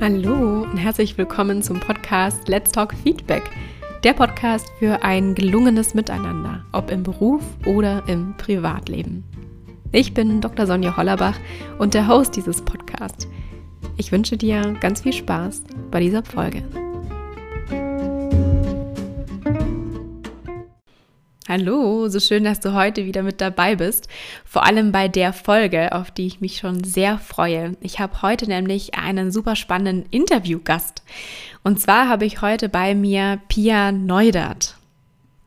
Hallo und herzlich willkommen zum Podcast Let's Talk Feedback. Der Podcast für ein gelungenes Miteinander, ob im Beruf oder im Privatleben. Ich bin Dr. Sonja Hollerbach und der Host dieses Podcasts. Ich wünsche dir ganz viel Spaß bei dieser Folge. Hallo, so schön, dass du heute wieder mit dabei bist. Vor allem bei der Folge, auf die ich mich schon sehr freue. Ich habe heute nämlich einen super spannenden Interviewgast. Und zwar habe ich heute bei mir Pia Neudert.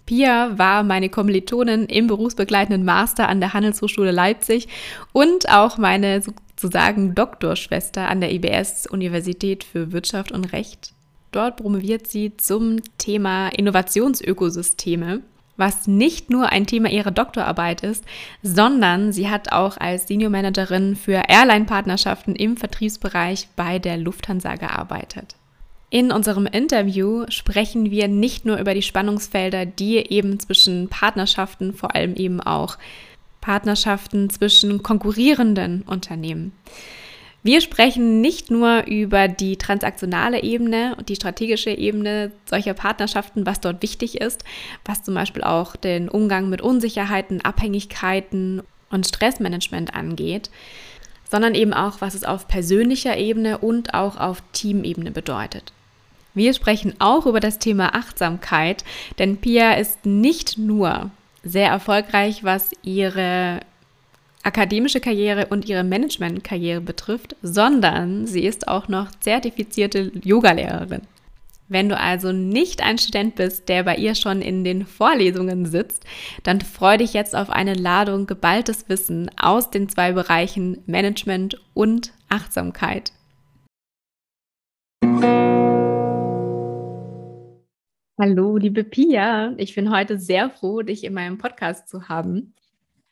Pia war meine Kommilitonin im berufsbegleitenden Master an der Handelshochschule Leipzig und auch meine sozusagen Doktorschwester an der IBS Universität für Wirtschaft und Recht. Dort promoviert sie zum Thema Innovationsökosysteme was nicht nur ein Thema ihrer Doktorarbeit ist, sondern sie hat auch als Senior Managerin für Airline-Partnerschaften im Vertriebsbereich bei der Lufthansa gearbeitet. In unserem Interview sprechen wir nicht nur über die Spannungsfelder, die eben zwischen Partnerschaften, vor allem eben auch Partnerschaften zwischen konkurrierenden Unternehmen. Wir sprechen nicht nur über die transaktionale Ebene und die strategische Ebene solcher Partnerschaften, was dort wichtig ist, was zum Beispiel auch den Umgang mit Unsicherheiten, Abhängigkeiten und Stressmanagement angeht, sondern eben auch, was es auf persönlicher Ebene und auch auf Teamebene bedeutet. Wir sprechen auch über das Thema Achtsamkeit, denn Pia ist nicht nur sehr erfolgreich, was ihre akademische Karriere und ihre Managementkarriere betrifft, sondern sie ist auch noch zertifizierte Yogalehrerin. Wenn du also nicht ein Student bist, der bei ihr schon in den Vorlesungen sitzt, dann freu dich jetzt auf eine Ladung geballtes Wissen aus den zwei Bereichen Management und Achtsamkeit. Hallo, liebe Pia. Ich bin heute sehr froh, dich in meinem Podcast zu haben.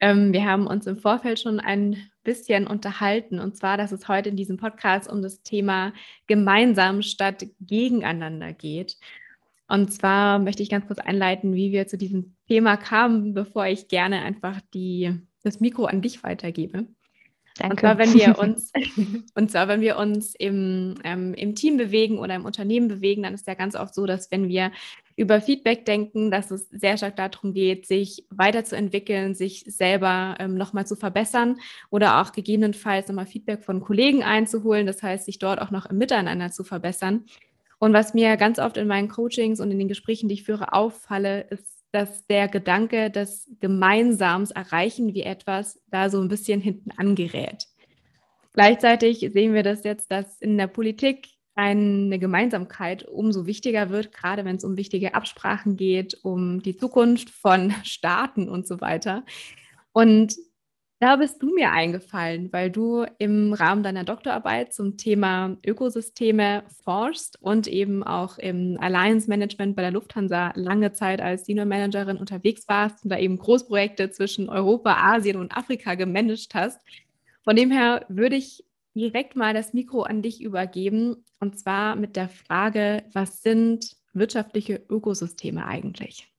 Ähm, wir haben uns im Vorfeld schon ein bisschen unterhalten und zwar, dass es heute in diesem Podcast um das Thema gemeinsam statt gegeneinander geht. Und zwar möchte ich ganz kurz einleiten, wie wir zu diesem Thema kamen, bevor ich gerne einfach die, das Mikro an dich weitergebe. Danke. Und zwar, wenn wir uns, und zwar, wenn wir uns im, ähm, im Team bewegen oder im Unternehmen bewegen, dann ist ja ganz oft so, dass wenn wir über Feedback denken, dass es sehr stark darum geht, sich weiterzuentwickeln, sich selber ähm, nochmal zu verbessern oder auch gegebenenfalls nochmal Feedback von Kollegen einzuholen. Das heißt, sich dort auch noch im Miteinander zu verbessern. Und was mir ganz oft in meinen Coachings und in den Gesprächen, die ich führe, auffalle, ist dass der Gedanke des Gemeinsams erreichen wir etwas da so ein bisschen hinten angerät. Gleichzeitig sehen wir das jetzt, dass in der Politik eine Gemeinsamkeit umso wichtiger wird, gerade wenn es um wichtige Absprachen geht, um die Zukunft von Staaten und so weiter. Und da bist du mir eingefallen, weil du im Rahmen deiner Doktorarbeit zum Thema Ökosysteme forschst und eben auch im Alliance Management bei der Lufthansa lange Zeit als Senior Managerin unterwegs warst und da eben Großprojekte zwischen Europa, Asien und Afrika gemanagt hast. Von dem her würde ich direkt mal das Mikro an dich übergeben und zwar mit der Frage, was sind wirtschaftliche Ökosysteme eigentlich?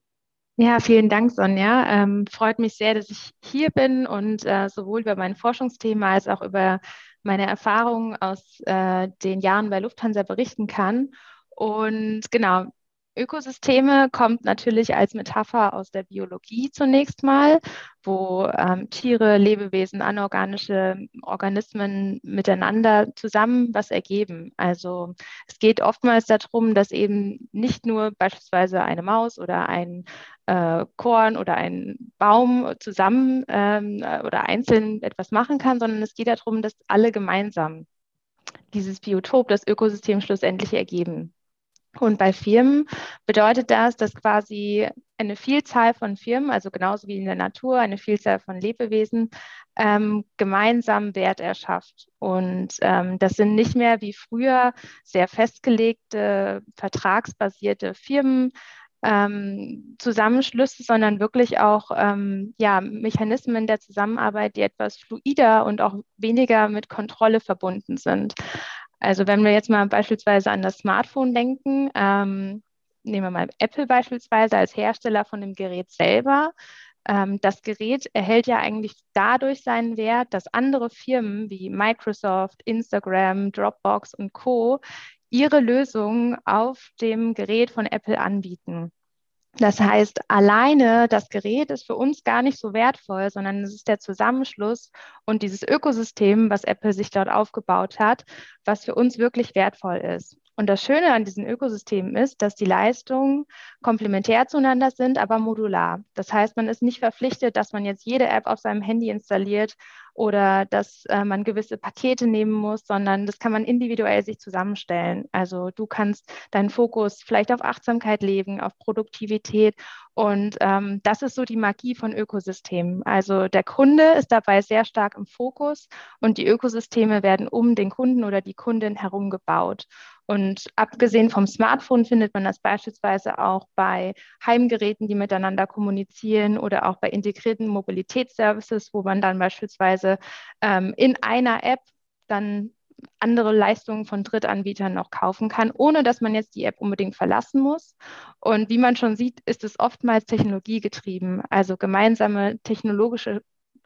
Ja, vielen Dank, Sonja. Ähm, freut mich sehr, dass ich hier bin und äh, sowohl über mein Forschungsthema als auch über meine Erfahrungen aus äh, den Jahren bei Lufthansa berichten kann. Und genau, Ökosysteme kommt natürlich als Metapher aus der Biologie zunächst mal, wo ähm, Tiere, Lebewesen, anorganische Organismen miteinander zusammen was ergeben. Also es geht oftmals darum, dass eben nicht nur beispielsweise eine Maus oder ein äh, Korn oder ein Baum zusammen ähm, oder einzeln etwas machen kann, sondern es geht darum, dass alle gemeinsam dieses Biotop, das Ökosystem schlussendlich ergeben. Und bei Firmen bedeutet das, dass quasi eine Vielzahl von Firmen, also genauso wie in der Natur, eine Vielzahl von Lebewesen ähm, gemeinsam Wert erschafft. Und ähm, das sind nicht mehr wie früher sehr festgelegte, vertragsbasierte Firmen, ähm, Zusammenschlüsse, sondern wirklich auch ähm, ja, Mechanismen der Zusammenarbeit, die etwas fluider und auch weniger mit Kontrolle verbunden sind. Also wenn wir jetzt mal beispielsweise an das Smartphone denken, ähm, nehmen wir mal Apple beispielsweise als Hersteller von dem Gerät selber, ähm, das Gerät erhält ja eigentlich dadurch seinen Wert, dass andere Firmen wie Microsoft, Instagram, Dropbox und Co ihre Lösungen auf dem Gerät von Apple anbieten. Das heißt, alleine das Gerät ist für uns gar nicht so wertvoll, sondern es ist der Zusammenschluss und dieses Ökosystem, was Apple sich dort aufgebaut hat, was für uns wirklich wertvoll ist. Und das Schöne an diesen Ökosystemen ist, dass die Leistungen komplementär zueinander sind, aber modular. Das heißt, man ist nicht verpflichtet, dass man jetzt jede App auf seinem Handy installiert oder dass äh, man gewisse Pakete nehmen muss, sondern das kann man individuell sich zusammenstellen. Also du kannst deinen Fokus vielleicht auf Achtsamkeit legen, auf Produktivität und ähm, das ist so die Magie von Ökosystemen. Also der Kunde ist dabei sehr stark im Fokus und die Ökosysteme werden um den Kunden oder die Kundin herum gebaut. Und abgesehen vom Smartphone findet man das beispielsweise auch bei Heimgeräten, die miteinander kommunizieren oder auch bei integrierten Mobilitätsservices, wo man dann beispielsweise ähm, in einer App dann andere Leistungen von Drittanbietern noch kaufen kann, ohne dass man jetzt die App unbedingt verlassen muss. Und wie man schon sieht, ist es oftmals technologiegetrieben. Also gemeinsame technologische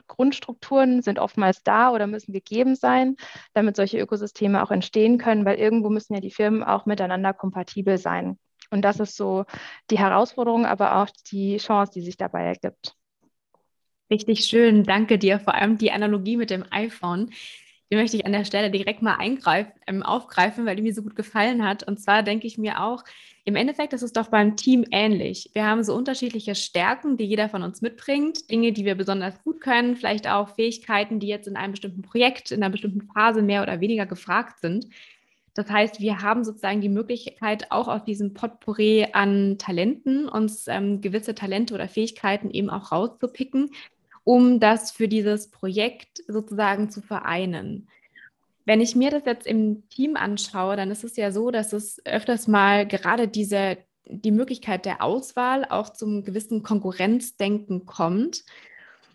Grundstrukturen sind oftmals da oder müssen gegeben sein, damit solche Ökosysteme auch entstehen können, weil irgendwo müssen ja die Firmen auch miteinander kompatibel sein. Und das ist so die Herausforderung, aber auch die Chance, die sich dabei ergibt. Richtig schön, danke dir. Vor allem die Analogie mit dem iPhone die möchte ich an der Stelle direkt mal ähm, aufgreifen, weil die mir so gut gefallen hat. Und zwar denke ich mir auch, im Endeffekt ist es doch beim Team ähnlich. Wir haben so unterschiedliche Stärken, die jeder von uns mitbringt, Dinge, die wir besonders gut können, vielleicht auch Fähigkeiten, die jetzt in einem bestimmten Projekt, in einer bestimmten Phase mehr oder weniger gefragt sind. Das heißt, wir haben sozusagen die Möglichkeit, auch aus diesem Potpourri an Talenten uns ähm, gewisse Talente oder Fähigkeiten eben auch rauszupicken, um das für dieses Projekt sozusagen zu vereinen. Wenn ich mir das jetzt im Team anschaue, dann ist es ja so, dass es öfters mal gerade diese, die Möglichkeit der Auswahl auch zum gewissen Konkurrenzdenken kommt.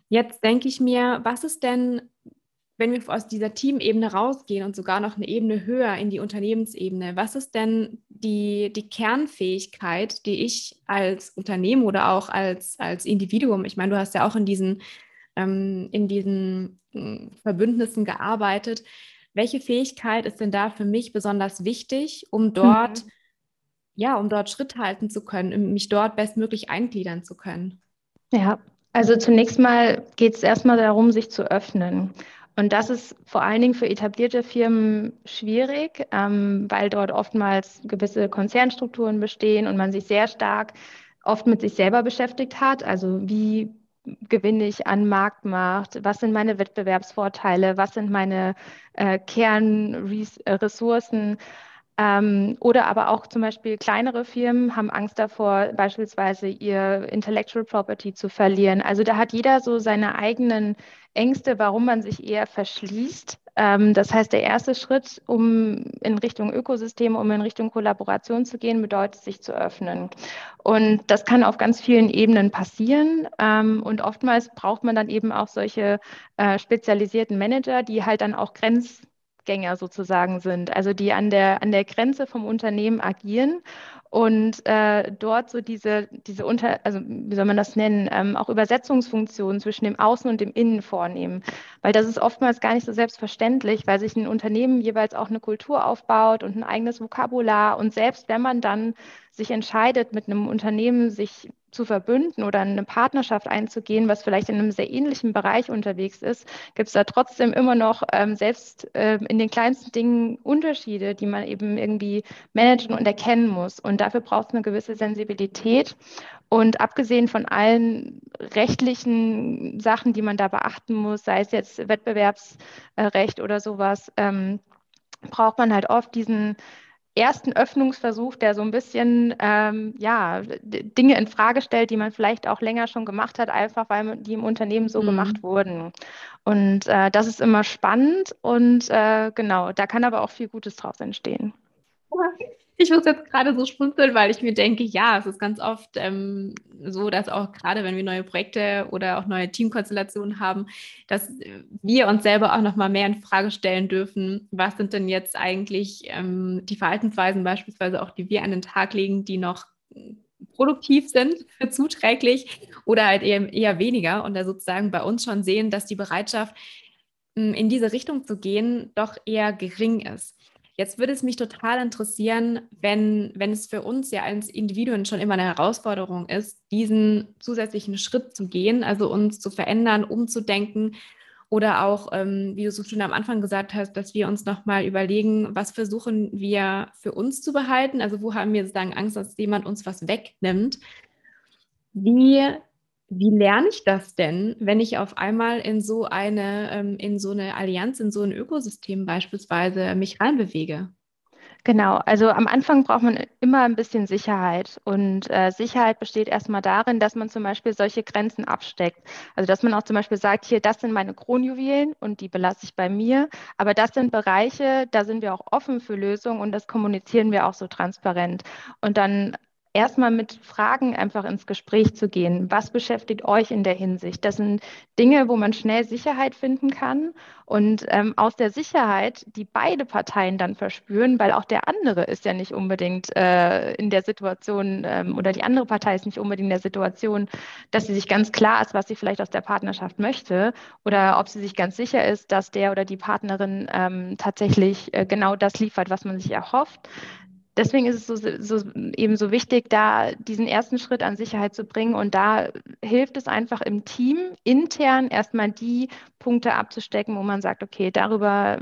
Jetzt denke ich mir, was ist denn, wenn wir aus dieser Teamebene rausgehen und sogar noch eine Ebene höher in die Unternehmensebene, was ist denn die, die Kernfähigkeit, die ich als Unternehmen oder auch als, als Individuum, ich meine, du hast ja auch in diesen, ähm, in diesen äh, Verbündnissen gearbeitet, welche Fähigkeit ist denn da für mich besonders wichtig, um dort, mhm. ja, um dort Schritt halten zu können, um mich dort bestmöglich eingliedern zu können? Ja, also zunächst mal geht es erstmal darum, sich zu öffnen. Und das ist vor allen Dingen für etablierte Firmen schwierig, ähm, weil dort oftmals gewisse Konzernstrukturen bestehen und man sich sehr stark oft mit sich selber beschäftigt hat. Also wie gewinne ich an Marktmacht? Was sind meine Wettbewerbsvorteile? Was sind meine äh, Kernressourcen? Ähm, oder aber auch zum Beispiel kleinere Firmen haben Angst davor, beispielsweise ihr Intellectual Property zu verlieren. Also da hat jeder so seine eigenen Ängste, warum man sich eher verschließt. Ähm, das heißt, der erste Schritt, um in Richtung Ökosystem, um in Richtung Kollaboration zu gehen, bedeutet, sich zu öffnen. Und das kann auf ganz vielen Ebenen passieren. Ähm, und oftmals braucht man dann eben auch solche äh, spezialisierten Manager, die halt dann auch Grenz Gänger sozusagen sind, also die an der, an der Grenze vom Unternehmen agieren und äh, dort so diese, diese unter, also wie soll man das nennen, ähm, auch Übersetzungsfunktionen zwischen dem Außen und dem Innen vornehmen. Weil das ist oftmals gar nicht so selbstverständlich, weil sich ein Unternehmen jeweils auch eine Kultur aufbaut und ein eigenes Vokabular. Und selbst wenn man dann sich entscheidet, mit einem Unternehmen sich zu verbünden oder eine Partnerschaft einzugehen, was vielleicht in einem sehr ähnlichen Bereich unterwegs ist, gibt es da trotzdem immer noch ähm, selbst äh, in den kleinsten Dingen Unterschiede, die man eben irgendwie managen und erkennen muss. Und dafür braucht es eine gewisse Sensibilität. Und abgesehen von allen rechtlichen Sachen, die man da beachten muss, sei es jetzt Wettbewerbsrecht oder sowas, ähm, braucht man halt oft diesen ersten Öffnungsversuch, der so ein bisschen ähm, ja, Dinge in Frage stellt, die man vielleicht auch länger schon gemacht hat, einfach weil die im Unternehmen so mhm. gemacht wurden. Und äh, das ist immer spannend und äh, genau, da kann aber auch viel Gutes draus entstehen. Ich muss jetzt gerade so schmunzeln, weil ich mir denke, ja, es ist ganz oft ähm, so, dass auch gerade wenn wir neue Projekte oder auch neue Teamkonstellationen haben, dass wir uns selber auch nochmal mehr in Frage stellen dürfen, was sind denn jetzt eigentlich ähm, die Verhaltensweisen beispielsweise auch, die wir an den Tag legen, die noch produktiv sind, zuträglich oder halt eher, eher weniger und da sozusagen bei uns schon sehen, dass die Bereitschaft, hm, in diese Richtung zu gehen, doch eher gering ist. Jetzt würde es mich total interessieren, wenn, wenn es für uns ja als Individuen schon immer eine Herausforderung ist, diesen zusätzlichen Schritt zu gehen, also uns zu verändern, umzudenken oder auch, ähm, wie du so schön am Anfang gesagt hast, dass wir uns nochmal überlegen, was versuchen wir für uns zu behalten, also wo haben wir sozusagen Angst, dass jemand uns was wegnimmt. Wie wie lerne ich das denn, wenn ich auf einmal in so eine, ähm, in so eine Allianz, in so ein Ökosystem beispielsweise mich reinbewege? Genau, also am Anfang braucht man immer ein bisschen Sicherheit. Und äh, Sicherheit besteht erstmal darin, dass man zum Beispiel solche Grenzen absteckt. Also dass man auch zum Beispiel sagt, hier, das sind meine Kronjuwelen und die belasse ich bei mir. Aber das sind Bereiche, da sind wir auch offen für Lösungen und das kommunizieren wir auch so transparent. Und dann erstmal mit Fragen einfach ins Gespräch zu gehen. Was beschäftigt euch in der Hinsicht? Das sind Dinge, wo man schnell Sicherheit finden kann und ähm, aus der Sicherheit, die beide Parteien dann verspüren, weil auch der andere ist ja nicht unbedingt äh, in der Situation ähm, oder die andere Partei ist nicht unbedingt in der Situation, dass sie sich ganz klar ist, was sie vielleicht aus der Partnerschaft möchte oder ob sie sich ganz sicher ist, dass der oder die Partnerin ähm, tatsächlich äh, genau das liefert, was man sich erhofft deswegen ist es so, so, eben so wichtig, da diesen ersten Schritt an Sicherheit zu bringen. Und da hilft es einfach im Team intern erstmal die Punkte abzustecken, wo man sagt, okay, darüber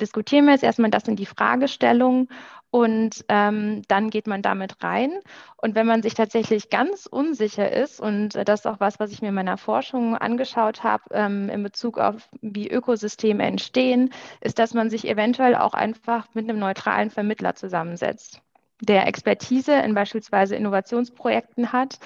diskutieren wir jetzt erstmal, das sind die Fragestellungen und ähm, dann geht man damit rein. Und wenn man sich tatsächlich ganz unsicher ist, und das ist auch was, was ich mir in meiner Forschung angeschaut habe, ähm, in Bezug auf, wie Ökosysteme entstehen, ist, dass man sich eventuell auch einfach mit einem neutralen Vermittler zusammensetzt der Expertise in beispielsweise Innovationsprojekten hat,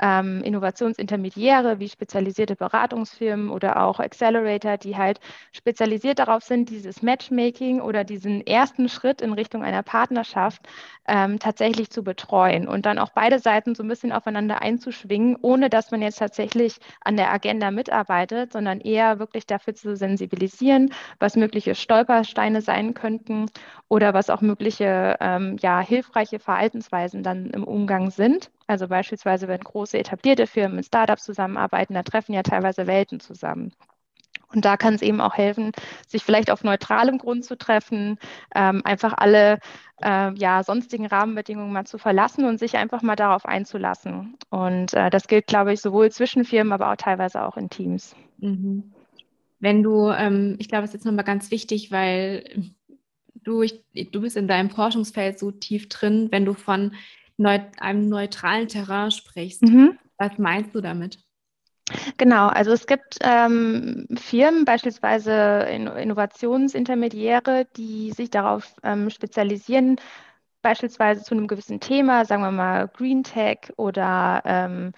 ähm, Innovationsintermediäre wie spezialisierte Beratungsfirmen oder auch Accelerator, die halt spezialisiert darauf sind, dieses Matchmaking oder diesen ersten Schritt in Richtung einer Partnerschaft ähm, tatsächlich zu betreuen und dann auch beide Seiten so ein bisschen aufeinander einzuschwingen, ohne dass man jetzt tatsächlich an der Agenda mitarbeitet, sondern eher wirklich dafür zu sensibilisieren, was mögliche Stolpersteine sein könnten oder was auch mögliche ähm, ja, hilfreiche Verhaltensweisen dann im Umgang sind. Also beispielsweise, wenn große etablierte Firmen mit Startups zusammenarbeiten, da treffen ja teilweise Welten zusammen. Und da kann es eben auch helfen, sich vielleicht auf neutralem Grund zu treffen, ähm, einfach alle äh, ja, sonstigen Rahmenbedingungen mal zu verlassen und sich einfach mal darauf einzulassen. Und äh, das gilt, glaube ich, sowohl zwischen Firmen, aber auch teilweise auch in Teams. Mhm. Wenn du, ähm, ich glaube, es ist jetzt nochmal ganz wichtig, weil du, ich, du bist in deinem Forschungsfeld so tief drin, wenn du von einem neutralen Terrain sprichst. Mhm. Was meinst du damit? Genau, also es gibt ähm, Firmen, beispielsweise Innovationsintermediäre, die sich darauf ähm, spezialisieren, beispielsweise zu einem gewissen Thema, sagen wir mal Green Tech oder ähm,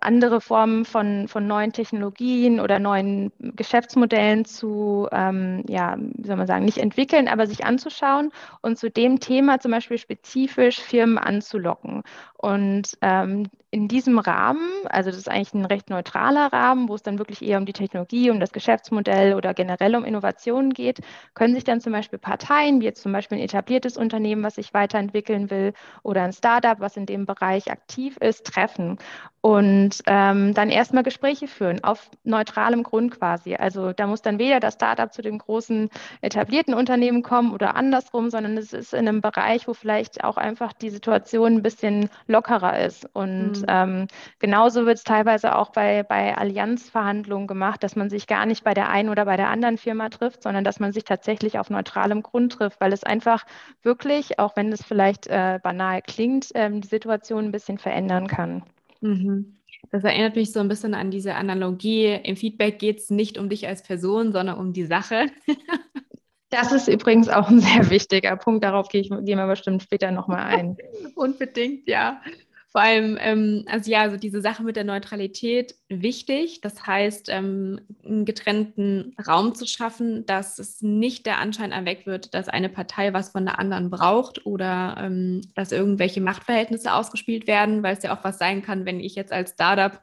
andere Formen von, von neuen Technologien oder neuen Geschäftsmodellen zu, ähm, ja, wie soll man sagen, nicht entwickeln, aber sich anzuschauen und zu dem Thema zum Beispiel spezifisch Firmen anzulocken. Und ähm, in diesem Rahmen, also das ist eigentlich ein recht neutraler Rahmen, wo es dann wirklich eher um die Technologie, um das Geschäftsmodell oder generell um Innovationen geht, können sich dann zum Beispiel Parteien, wie jetzt zum Beispiel ein etabliertes Unternehmen, was sich weiterentwickeln will, oder ein Startup, was in dem Bereich aktiv ist, treffen und ähm, dann erstmal Gespräche führen auf neutralem Grund quasi. Also da muss dann weder das Startup zu dem großen etablierten Unternehmen kommen oder andersrum, sondern es ist in einem Bereich, wo vielleicht auch einfach die Situation ein bisschen lockerer ist. Und mhm. ähm, genauso wird es teilweise auch bei, bei Allianzverhandlungen gemacht, dass man sich gar nicht bei der einen oder bei der anderen Firma trifft, sondern dass man sich tatsächlich auf neutralem Grund trifft, weil es einfach wirklich, auch wenn es vielleicht äh, banal klingt, ähm, die Situation ein bisschen verändern kann. Mhm. Das erinnert mich so ein bisschen an diese Analogie. Im Feedback geht es nicht um dich als Person, sondern um die Sache. Das ist übrigens auch ein sehr wichtiger Punkt. Darauf gehe ich, gehen wir bestimmt später nochmal ein. Unbedingt, ja. Vor allem, ähm, also ja, also diese Sache mit der Neutralität wichtig. Das heißt, ähm, einen getrennten Raum zu schaffen, dass es nicht der Anschein erweckt wird, dass eine Partei was von der anderen braucht oder ähm, dass irgendwelche Machtverhältnisse ausgespielt werden, weil es ja auch was sein kann, wenn ich jetzt als Startup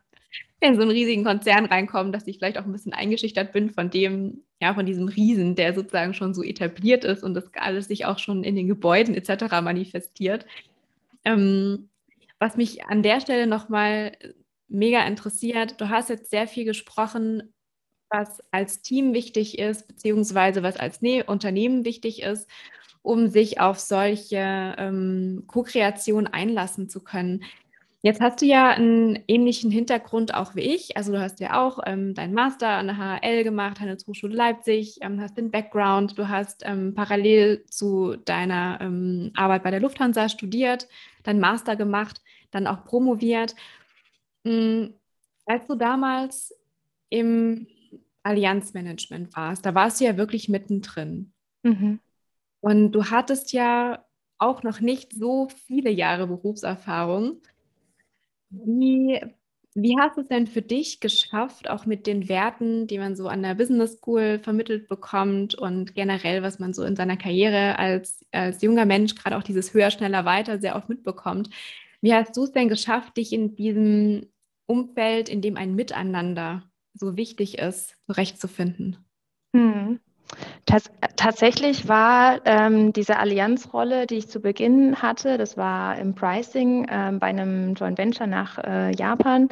in so einen riesigen Konzern reinkomme, dass ich vielleicht auch ein bisschen eingeschüchtert bin von dem, ja, von diesem Riesen, der sozusagen schon so etabliert ist und das alles sich auch schon in den Gebäuden etc. manifestiert. Ähm, Was mich an der Stelle nochmal mega interessiert, du hast jetzt sehr viel gesprochen, was als Team wichtig ist, beziehungsweise was als ne Unternehmen wichtig ist, um sich auf solche ähm, Co-Kreationen einlassen zu können. Jetzt hast du ja einen ähnlichen Hintergrund auch wie ich. Also du hast ja auch ähm, deinen Master an der HL gemacht, Handelshochschule Leipzig, ähm, hast den Background, du hast ähm, parallel zu deiner ähm, Arbeit bei der Lufthansa studiert, deinen Master gemacht, dann auch promoviert. Mhm. Als du damals im Allianzmanagement warst, da warst du ja wirklich mittendrin. Mhm. Und du hattest ja auch noch nicht so viele Jahre Berufserfahrung. Wie, wie hast du es denn für dich geschafft, auch mit den Werten, die man so an der Business School vermittelt bekommt und generell, was man so in seiner Karriere als, als junger Mensch, gerade auch dieses höher, schneller, weiter sehr oft mitbekommt. Wie hast du es denn geschafft, dich in diesem Umfeld, in dem ein Miteinander so wichtig ist, zurechtzufinden? Hm. Tats tatsächlich war ähm, diese Allianzrolle, die ich zu Beginn hatte, das war im Pricing ähm, bei einem Joint Venture nach äh, Japan,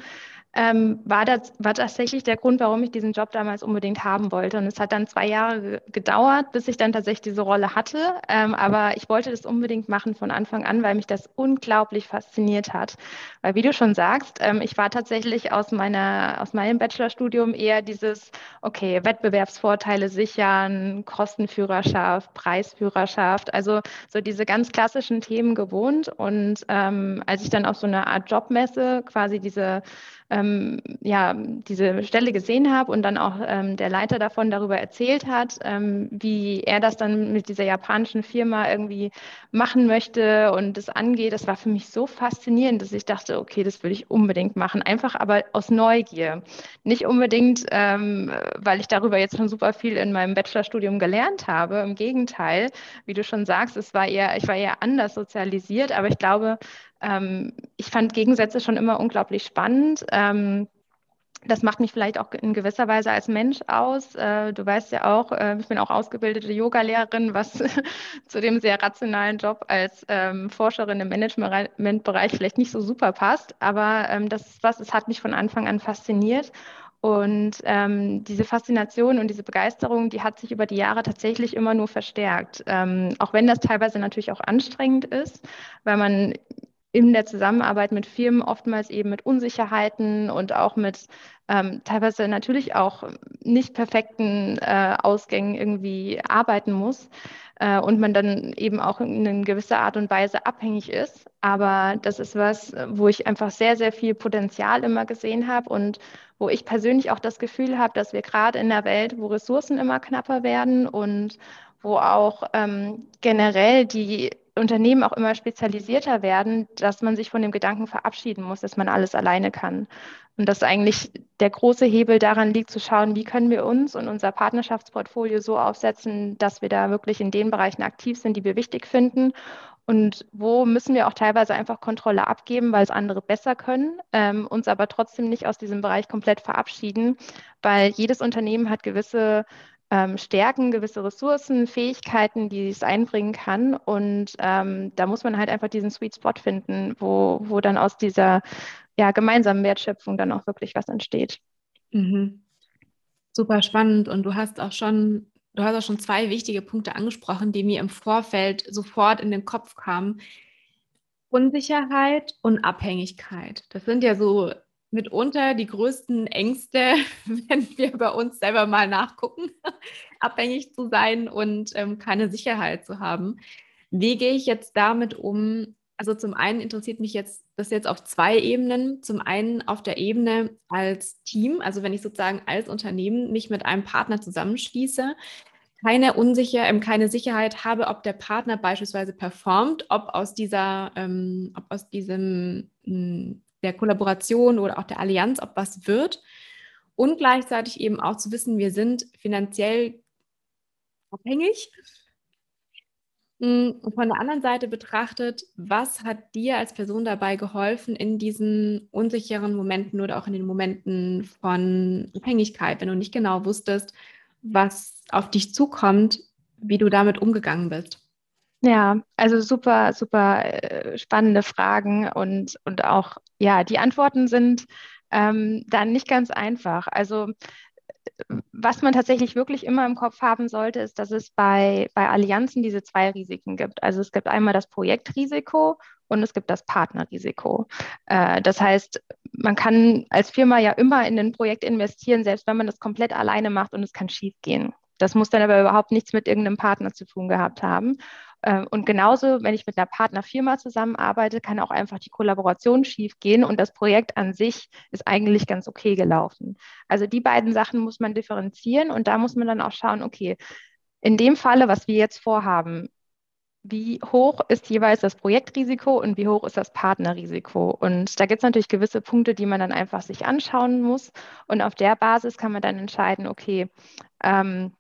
ähm, war, das, war tatsächlich der Grund, warum ich diesen Job damals unbedingt haben wollte. Und es hat dann zwei Jahre gedauert, bis ich dann tatsächlich diese Rolle hatte. Ähm, aber ich wollte das unbedingt machen von Anfang an, weil mich das unglaublich fasziniert hat. Weil, wie du schon sagst, ähm, ich war tatsächlich aus, meiner, aus meinem Bachelorstudium eher dieses, okay, Wettbewerbsvorteile sichern, Kostenführerschaft, Preisführerschaft, also so diese ganz klassischen Themen gewohnt. Und ähm, als ich dann auf so einer Art Jobmesse quasi diese ähm, ja, diese Stelle gesehen habe und dann auch ähm, der Leiter davon darüber erzählt hat, ähm, wie er das dann mit dieser japanischen Firma irgendwie machen möchte und das angeht. Das war für mich so faszinierend, dass ich dachte, okay, das will ich unbedingt machen. Einfach aber aus Neugier. Nicht unbedingt, ähm, weil ich darüber jetzt schon super viel in meinem Bachelorstudium gelernt habe. Im Gegenteil, wie du schon sagst, es war eher, ich war eher anders sozialisiert, aber ich glaube, ähm, ich fand Gegensätze schon immer unglaublich spannend. Ähm, das macht mich vielleicht auch in gewisser Weise als Mensch aus. Äh, du weißt ja auch, äh, ich bin auch ausgebildete Yogalehrerin, was zu dem sehr rationalen Job als ähm, Forscherin im Managementbereich vielleicht nicht so super passt. Aber ähm, das ist was, es hat mich von Anfang an fasziniert. Und ähm, diese Faszination und diese Begeisterung, die hat sich über die Jahre tatsächlich immer nur verstärkt. Ähm, auch wenn das teilweise natürlich auch anstrengend ist, weil man in der Zusammenarbeit mit Firmen oftmals eben mit Unsicherheiten und auch mit ähm, teilweise natürlich auch nicht perfekten äh, Ausgängen irgendwie arbeiten muss äh, und man dann eben auch in gewisser Art und Weise abhängig ist. Aber das ist was, wo ich einfach sehr, sehr viel Potenzial immer gesehen habe und wo ich persönlich auch das Gefühl habe, dass wir gerade in der Welt, wo Ressourcen immer knapper werden und wo auch ähm, generell die Unternehmen auch immer spezialisierter werden, dass man sich von dem Gedanken verabschieden muss, dass man alles alleine kann. Und dass eigentlich der große Hebel daran liegt, zu schauen, wie können wir uns und unser Partnerschaftsportfolio so aufsetzen, dass wir da wirklich in den Bereichen aktiv sind, die wir wichtig finden. Und wo müssen wir auch teilweise einfach Kontrolle abgeben, weil es andere besser können, ähm, uns aber trotzdem nicht aus diesem Bereich komplett verabschieden, weil jedes Unternehmen hat gewisse ähm, Stärken, gewisse Ressourcen, Fähigkeiten, die es einbringen kann. Und ähm, da muss man halt einfach diesen Sweet Spot finden, wo, wo dann aus dieser ja, gemeinsamen Wertschöpfung dann auch wirklich was entsteht. Mhm. Super spannend. Und du hast auch schon, du hast auch schon zwei wichtige Punkte angesprochen, die mir im Vorfeld sofort in den Kopf kamen. Unsicherheit und Abhängigkeit. Das sind ja so mitunter die größten Ängste, wenn wir bei uns selber mal nachgucken, abhängig zu sein und ähm, keine Sicherheit zu haben. Wie gehe ich jetzt damit um? Also zum einen interessiert mich jetzt das jetzt auf zwei Ebenen. Zum einen auf der Ebene als Team, also wenn ich sozusagen als Unternehmen mich mit einem Partner zusammenschließe, keine unsicher, ähm, keine Sicherheit habe, ob der Partner beispielsweise performt, ob aus dieser, ähm, ob aus diesem hm, der Kollaboration oder auch der Allianz, ob was wird. Und gleichzeitig eben auch zu wissen, wir sind finanziell abhängig. Und von der anderen Seite betrachtet, was hat dir als Person dabei geholfen in diesen unsicheren Momenten oder auch in den Momenten von Abhängigkeit, wenn du nicht genau wusstest, was auf dich zukommt, wie du damit umgegangen bist? Ja, also super, super äh, spannende Fragen und, und auch, ja, die Antworten sind ähm, dann nicht ganz einfach. Also was man tatsächlich wirklich immer im Kopf haben sollte, ist, dass es bei, bei Allianzen diese zwei Risiken gibt. Also es gibt einmal das Projektrisiko und es gibt das Partnerrisiko. Äh, das heißt, man kann als Firma ja immer in ein Projekt investieren, selbst wenn man das komplett alleine macht und es kann schiefgehen. Das muss dann aber überhaupt nichts mit irgendeinem Partner zu tun gehabt haben. Äh, und genauso, wenn ich mit einer Partnerfirma zusammenarbeite, kann auch einfach die Kollaboration schiefgehen und das Projekt an sich ist eigentlich ganz okay gelaufen. Also die beiden Sachen muss man differenzieren und da muss man dann auch schauen, okay, in dem Falle, was wir jetzt vorhaben, wie hoch ist jeweils das Projektrisiko und wie hoch ist das Partnerrisiko? Und da gibt es natürlich gewisse Punkte, die man dann einfach sich anschauen muss. Und auf der Basis kann man dann entscheiden, okay, ähm,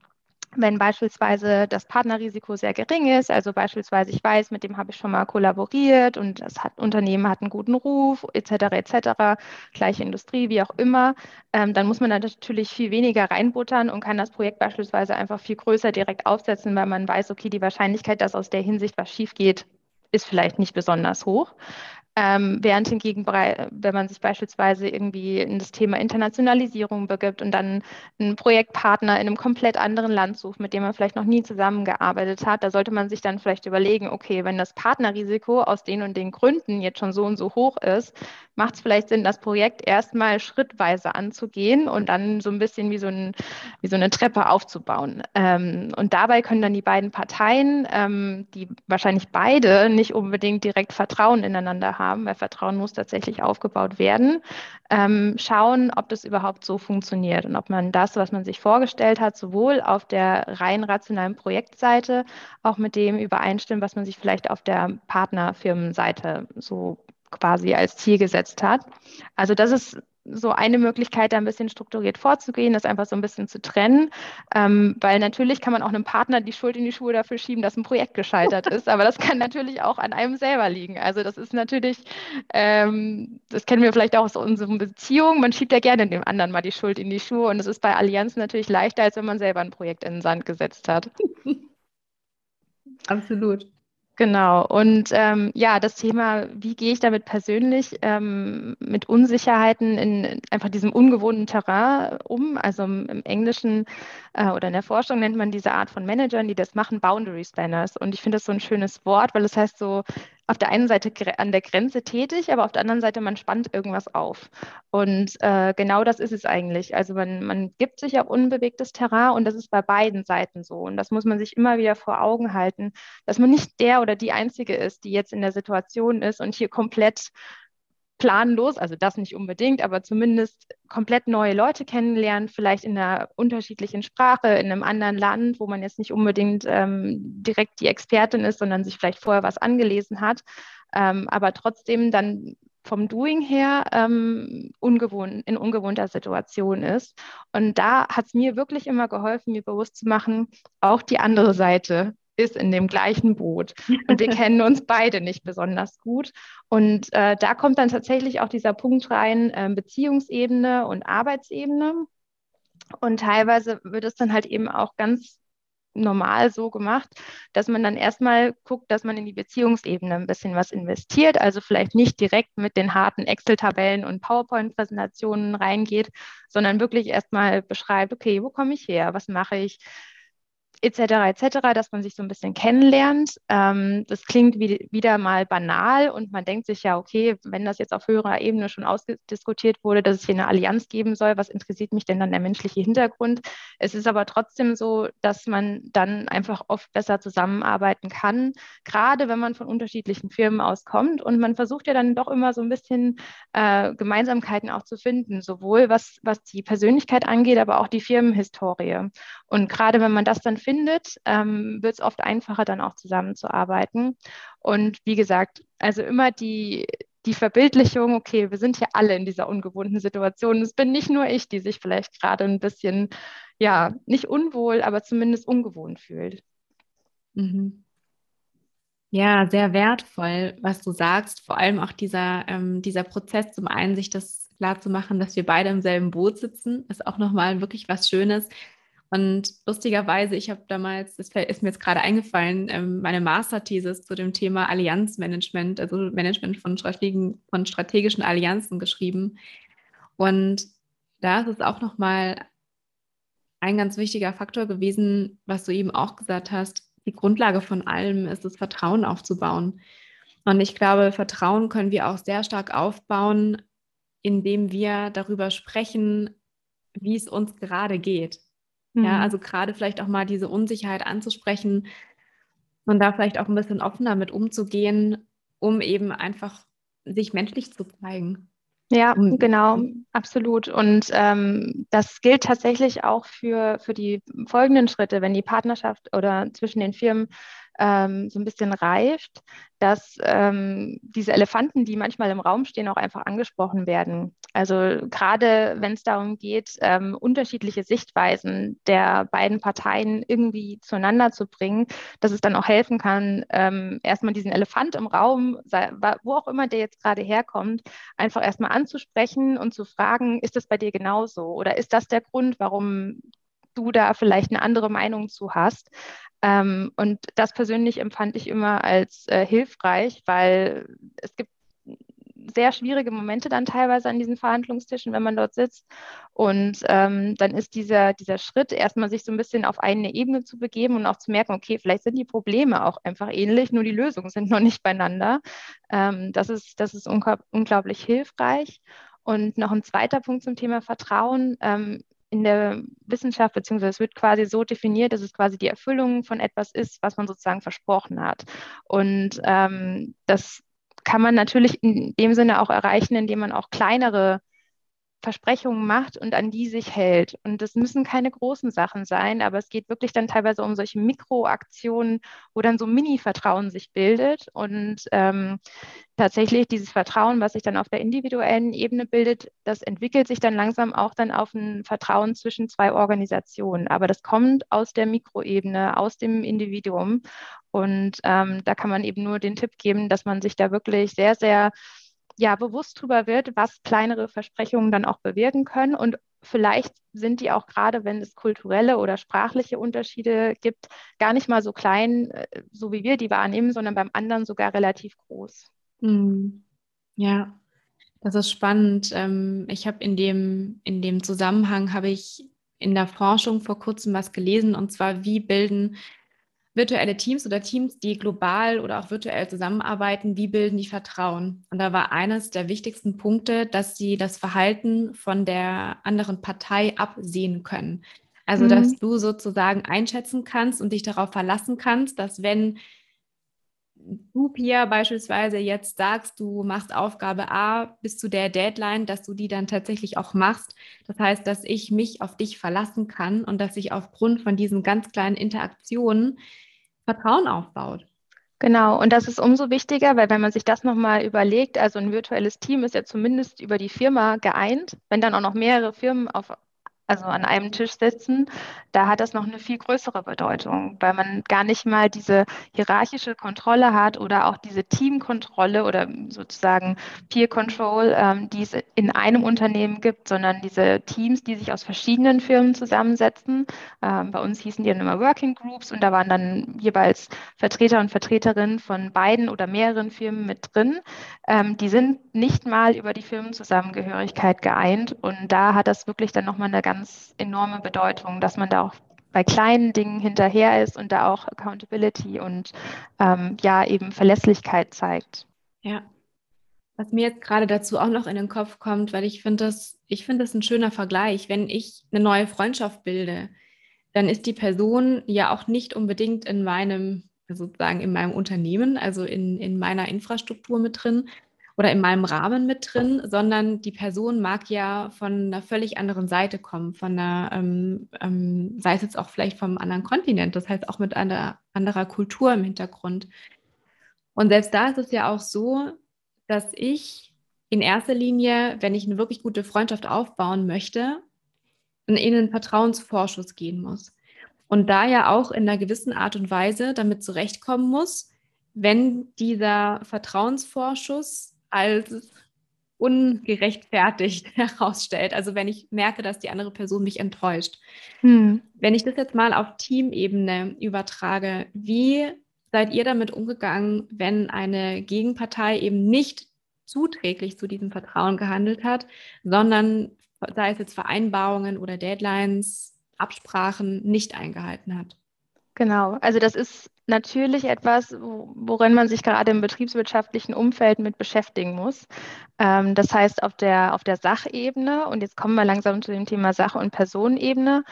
wenn beispielsweise das Partnerrisiko sehr gering ist, also beispielsweise ich weiß, mit dem habe ich schon mal kollaboriert und das hat, Unternehmen hat einen guten Ruf, etc., etc., gleiche Industrie, wie auch immer, ähm, dann muss man da natürlich viel weniger reinbuttern und kann das Projekt beispielsweise einfach viel größer direkt aufsetzen, weil man weiß, okay, die Wahrscheinlichkeit, dass aus der Hinsicht was schief geht, ist vielleicht nicht besonders hoch. Ähm, während hingegen, wenn man sich beispielsweise irgendwie in das Thema Internationalisierung begibt und dann einen Projektpartner in einem komplett anderen Land sucht, mit dem man vielleicht noch nie zusammengearbeitet hat, da sollte man sich dann vielleicht überlegen, okay, wenn das Partnerrisiko aus den und den Gründen jetzt schon so und so hoch ist, macht es vielleicht Sinn, das Projekt erstmal schrittweise anzugehen und dann so ein bisschen wie so, ein, wie so eine Treppe aufzubauen. Ähm, und dabei können dann die beiden Parteien, ähm, die wahrscheinlich beide nicht unbedingt direkt Vertrauen ineinander haben, haben, weil Vertrauen muss tatsächlich aufgebaut werden, ähm, schauen, ob das überhaupt so funktioniert und ob man das, was man sich vorgestellt hat, sowohl auf der rein rationalen Projektseite auch mit dem übereinstimmt, was man sich vielleicht auf der Partnerfirmenseite so quasi als Ziel gesetzt hat. Also das ist so eine Möglichkeit, da ein bisschen strukturiert vorzugehen, das einfach so ein bisschen zu trennen, ähm, weil natürlich kann man auch einem Partner die Schuld in die Schuhe dafür schieben, dass ein Projekt gescheitert ist, aber das kann natürlich auch an einem selber liegen. Also das ist natürlich, ähm, das kennen wir vielleicht auch aus unseren Beziehungen, man schiebt ja gerne dem anderen mal die Schuld in die Schuhe und das ist bei Allianzen natürlich leichter, als wenn man selber ein Projekt in den Sand gesetzt hat. Absolut. Genau. Und ähm, ja, das Thema, wie gehe ich damit persönlich ähm, mit Unsicherheiten in einfach diesem ungewohnten Terrain um? Also im, Englischen äh, oder in der Forschung nennt man diese Art von Managern, die das machen, Boundary Spanners. Und ich finde das so ein schönes Wort, weil es das heißt so auf der einen Seite an der Grenze tätig, aber auf der anderen Seite, man spannt irgendwas auf. Und äh, genau das ist es eigentlich. Also man, man gibt sich auf unbewegtes Terrain und das ist bei beiden Seiten so. Und das muss man sich immer wieder vor Augen halten, dass man nicht der oder die Einzige ist, die jetzt in der Situation ist und hier komplett planlos, also das nicht unbedingt, aber zumindest komplett neue Leute kennenlernen, vielleicht in einer unterschiedlichen Sprache, in einem anderen Land, wo man jetzt nicht unbedingt ähm, direkt die Expertin ist, sondern sich vielleicht vorher was angelesen hat, ähm, aber trotzdem dann vom Doing her ähm, ungewohnt, in ungewohnter Situation ist. Und da hat es mir wirklich immer geholfen, mir bewusst zu machen, auch die andere Seite ist in dem gleichen Boot. Und wir kennen uns beide nicht besonders gut. Und äh, da kommt dann tatsächlich auch dieser Punkt rein, äh, Beziehungsebene und Arbeitsebene. Und teilweise wird es dann halt eben auch ganz normal so gemacht, dass man dann erstmal guckt, dass man in die Beziehungsebene ein bisschen was investiert, also vielleicht nicht direkt mit den harten Excel-Tabellen und PowerPoint-Präsentationen reingeht, sondern wirklich erstmal beschreibt, okay, wo komme ich her, was mache ich, etc. etc., dass man sich so ein bisschen kennenlernt. Ähm, das klingt wie, wieder mal banal und man denkt sich ja, okay, wenn das jetzt auf höherer Ebene schon ausdiskutiert wurde, dass es hier eine Allianz geben soll, was interessiert mich denn dann der menschliche Hintergrund? Es ist aber trotzdem so, dass man dann einfach oft besser zusammenarbeiten kann, gerade wenn man von unterschiedlichen Firmen auskommt und man versucht ja dann doch immer so ein bisschen äh, Gemeinsamkeiten auch zu finden, sowohl was, was die Persönlichkeit angeht, aber auch die Firmenhistorie. Und gerade wenn man das dann findet, findet, ähm, wird es oft einfacher, dann auch zusammenzuarbeiten. Und wie gesagt, also immer die, die Verbildlichung, okay, wir sind hier alle in dieser ungewohnten Situation. Es bin nicht nur ich, die sich vielleicht gerade ein bisschen, ja, nicht unwohl, aber zumindest ungewohnt fühlt. Mhm. Ja, sehr wertvoll, was du sagst. Vor allem auch dieser, ähm, dieser Prozess, zum einen sich das klar zu machen, dass wir beide im selben Boot sitzen, ist auch nochmal wirklich was Schönes, Und lustigerweise, ich habe damals, das ist mir jetzt gerade eingefallen, ähm, meine Masterthesis zu dem Thema Allianzmanagement, also Management von, von strategischen Allianzen geschrieben. Und da ist es auch nochmal ein ganz wichtiger Faktor gewesen, was du eben auch gesagt hast. Die Grundlage von allem ist das Vertrauen aufzubauen. Und ich glaube, Vertrauen können wir auch sehr stark aufbauen, indem wir darüber sprechen, wie es uns gerade geht. Mhm. Ja, also gerade vielleicht auch mal diese Unsicherheit anzusprechen und da vielleicht auch ein bisschen offener mit umzugehen, um eben einfach sich menschlich zu zeigen. Ja, genau, absolut. Und ähm, das gilt tatsächlich auch für, für die folgenden Schritte, wenn die Partnerschaft oder zwischen den Firmen ähm, so ein bisschen reift, dass ähm, diese Elefanten, die manchmal im Raum stehen, auch einfach angesprochen werden. Also gerade wenn es darum geht, ähm, unterschiedliche Sichtweisen der beiden Parteien irgendwie zueinander zu bringen, dass es dann auch helfen kann, ähm, erstmal diesen Elefant im Raum, wo auch immer der jetzt gerade herkommt, einfach erstmal anzusprechen und zu fragen, ist das bei dir genauso? Oder ist das der Grund, warum du da vielleicht eine andere Meinung zu hast. Ähm, und das persönlich empfand ich immer als äh, hilfreich, weil es gibt sehr schwierige Momente dann teilweise an diesen Verhandlungstischen, wenn man dort sitzt. Und ähm, dann ist dieser, dieser Schritt, erstmal sich so ein bisschen auf eine Ebene zu begeben und auch zu merken, okay, vielleicht sind die Probleme auch einfach ähnlich, nur die Lösungen sind noch nicht beieinander. Ähm, das ist, das ist unglaublich hilfreich. Und noch ein zweiter Punkt zum Thema Vertrauen. Ähm, in der Wissenschaft, beziehungsweise es wird quasi so definiert, dass es quasi die Erfüllung von etwas ist, was man sozusagen versprochen hat. Und ähm, das kann man natürlich in dem Sinne auch erreichen, indem man auch kleinere Versprechungen macht und an die sich hält. Und das müssen keine großen Sachen sein, aber es geht wirklich dann teilweise um solche Mikroaktionen, wo dann so Mini-Vertrauen sich bildet. Und ähm, tatsächlich dieses Vertrauen, was sich dann auf der individuellen Ebene bildet, das entwickelt sich dann langsam auch dann auf ein Vertrauen zwischen zwei Organisationen. Aber das kommt aus der Mikroebene, aus dem Individuum. Und ähm, da kann man eben nur den Tipp geben, dass man sich da wirklich sehr, sehr ja, bewusst darüber wird, was kleinere Versprechungen dann auch bewirken können. Und vielleicht sind die auch gerade, wenn es kulturelle oder sprachliche Unterschiede gibt, gar nicht mal so klein, äh, so wie wir die wahrnehmen, sondern beim anderen sogar relativ groß. Hm. Ja, das ist spannend. Ähm, ich habe in dem, in dem Zusammenhang habe ich in der Forschung vor kurzem was gelesen, und zwar, wie bilden virtuelle Teams oder Teams, die global oder auch virtuell zusammenarbeiten, wie bilden die Vertrauen? Und da war eines der wichtigsten Punkte, dass sie das Verhalten von der anderen Partei absehen können. Also, mhm. dass du sozusagen einschätzen kannst und dich darauf verlassen kannst, dass wenn du, Pia, beispielsweise jetzt sagst, du machst Aufgabe A bis zu der Deadline, dass du die dann tatsächlich auch machst. Das heißt, dass ich mich auf dich verlassen kann und dass ich aufgrund von diesen ganz kleinen Interaktionen Vertrauen aufbaut. Genau, und das ist umso wichtiger, weil wenn man sich das nochmal überlegt, also ein virtuelles Team ist ja zumindest über die Firma geeint. Wenn dann auch noch mehrere Firmen auf also an einem Tisch sitzen, da hat das noch eine viel größere Bedeutung, weil man gar nicht mal diese hierarchische Kontrolle hat oder auch diese Teamkontrolle oder sozusagen Peer Control, ähm, die es in einem Unternehmen gibt, sondern diese Teams, die sich aus verschiedenen Firmen zusammensetzen. Ähm, bei uns hießen die dann immer Working Groups und da waren dann jeweils Vertreter und Vertreterinnen von beiden oder mehreren Firmen mit drin. Ähm, die sind nicht mal über die Firmenzusammengehörigkeit geeint und da hat das wirklich dann nochmal eine ganz ganz enorme Bedeutung, dass man da auch bei kleinen Dingen hinterher ist und da auch Accountability und ähm, ja eben Verlässlichkeit zeigt. Ja. Was mir jetzt gerade dazu auch noch in den Kopf kommt, weil ich finde das, ich finde das ein schöner Vergleich. Wenn ich eine neue Freundschaft bilde, dann ist die Person ja auch nicht unbedingt in meinem, sozusagen in meinem Unternehmen, also in, in meiner Infrastruktur mit drin, oder in meinem Rahmen mit drin, sondern die Person mag ja von einer völlig anderen Seite kommen, von einer, ähm, ähm, sei es jetzt auch vielleicht vom anderen Kontinent, das heißt auch mit einer anderer Kultur im Hintergrund. Und selbst da ist es ja auch so, dass ich in erster Linie, wenn ich eine wirklich gute Freundschaft aufbauen möchte, in einen Vertrauensvorschuss gehen muss. Und da ja auch in einer gewissen Art und Weise damit zurechtkommen muss, wenn dieser Vertrauensvorschuss als ungerechtfertigt herausstellt. Also wenn ich merke, dass die andere Person mich enttäuscht. Hm. Wenn ich das jetzt mal auf Teamebene übertrage, wie seid ihr damit umgegangen, wenn eine Gegenpartei eben nicht zuträglich zu diesem Vertrauen gehandelt hat, sondern sei es jetzt Vereinbarungen oder Deadlines, Absprachen nicht eingehalten hat? Genau, also das ist natürlich etwas, worin man sich gerade im betriebswirtschaftlichen Umfeld mit beschäftigen muss. Ähm, das heißt, auf der, auf der Sachebene, und jetzt kommen wir langsam zu dem Thema Sache- und Personenebene,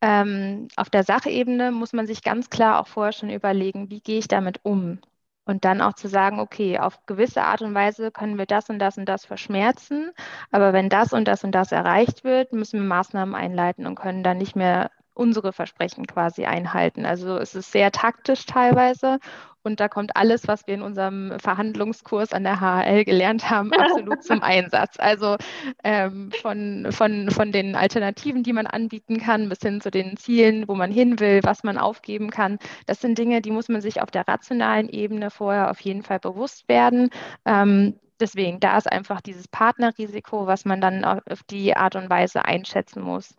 ähm, auf der Sachebene muss man sich ganz klar auch vorher schon überlegen, wie gehe ich damit um? Und dann auch zu sagen, okay, auf gewisse Art und Weise können wir das und das und das verschmerzen, aber wenn das und das und das erreicht wird, müssen wir Maßnahmen einleiten und können dann nicht mehr unsere Versprechen quasi einhalten. Also es ist sehr taktisch teilweise und da kommt alles, was wir in unserem Verhandlungskurs an der HHL gelernt haben, absolut zum Einsatz. Also ähm, von, von, von den Alternativen, die man anbieten kann, bis hin zu den Zielen, wo man hin will, was man aufgeben kann. Das sind Dinge, die muss man sich auf der rationalen Ebene vorher auf jeden Fall bewusst werden. Ähm, deswegen, da ist einfach dieses Partnerrisiko, was man dann auf die Art und Weise einschätzen muss.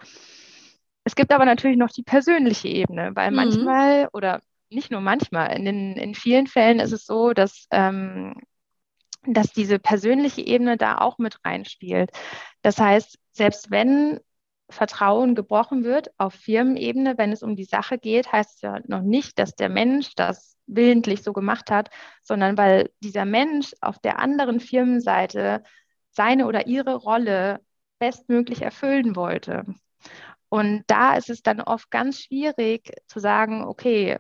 Es gibt aber natürlich noch die persönliche Ebene, weil mhm. manchmal oder nicht nur manchmal, in, den, in vielen Fällen ist es so, dass, ähm, dass diese persönliche Ebene da auch mit reinspielt. Das heißt, selbst wenn Vertrauen gebrochen wird auf Firmenebene, wenn es um die Sache geht, heißt es ja noch nicht, dass der Mensch das willentlich so gemacht hat, sondern weil dieser Mensch auf der anderen Firmenseite seine oder ihre Rolle bestmöglich erfüllen wollte. Und da ist es dann oft ganz schwierig zu sagen, okay,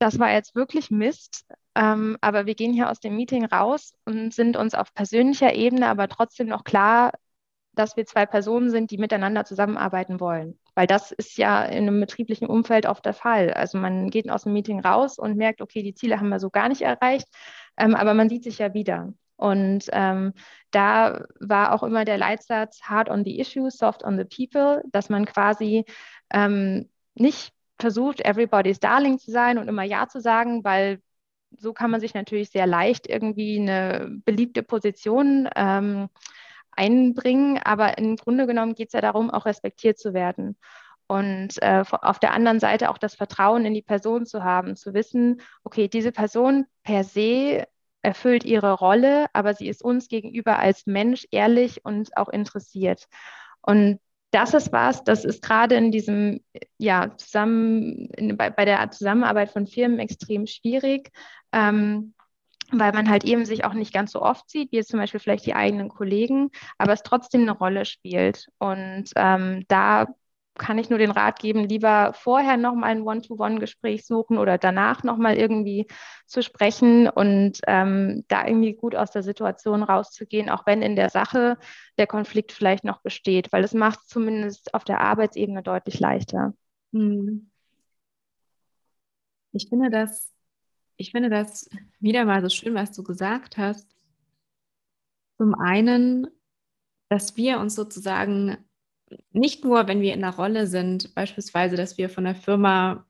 das war jetzt wirklich Mist, ähm, aber wir gehen hier aus dem Meeting raus und sind uns auf persönlicher Ebene aber trotzdem noch klar, dass wir zwei Personen sind, die miteinander zusammenarbeiten wollen. Weil das ist ja in einem betrieblichen Umfeld oft der Fall. Also man geht aus dem Meeting raus und merkt, okay, die Ziele haben wir so gar nicht erreicht, ähm, aber man sieht sich ja wieder. Und ähm, da war auch immer der Leitsatz hard on the issue, soft on the people, dass man quasi ähm, nicht versucht, everybody's darling zu sein und immer Ja zu sagen, weil so kann man sich natürlich sehr leicht irgendwie eine beliebte Position ähm, einbringen. Aber im Grunde genommen geht es ja darum, auch respektiert zu werden. Und äh, auf der anderen Seite auch das Vertrauen in die Person zu haben, zu wissen, okay, diese Person per se erfüllt ihre Rolle, aber sie ist uns gegenüber als Mensch ehrlich und auch interessiert. Und das ist was, das ist gerade in diesem, ja, zusammen, bei, bei, der Zusammenarbeit von Firmen extrem schwierig, ähm, weil man halt eben sich auch nicht ganz so oft sieht, wie jetzt zum Beispiel vielleicht die eigenen Kollegen, aber es trotzdem eine Rolle spielt. Und ähm, da kann ich nur den Rat geben, lieber vorher nochmal ein One-to-One-Gespräch suchen oder danach nochmal irgendwie zu sprechen und ähm, da irgendwie gut aus der Situation rauszugehen, auch wenn in der Sache der Konflikt vielleicht noch besteht, weil es macht es zumindest auf der Arbeitsebene deutlich leichter. Hm. Ich finde das, ich finde das wieder mal so schön, was du gesagt hast. Zum einen, dass wir uns sozusagen nicht nur, wenn wir in einer Rolle sind, beispielsweise, dass wir von der Firma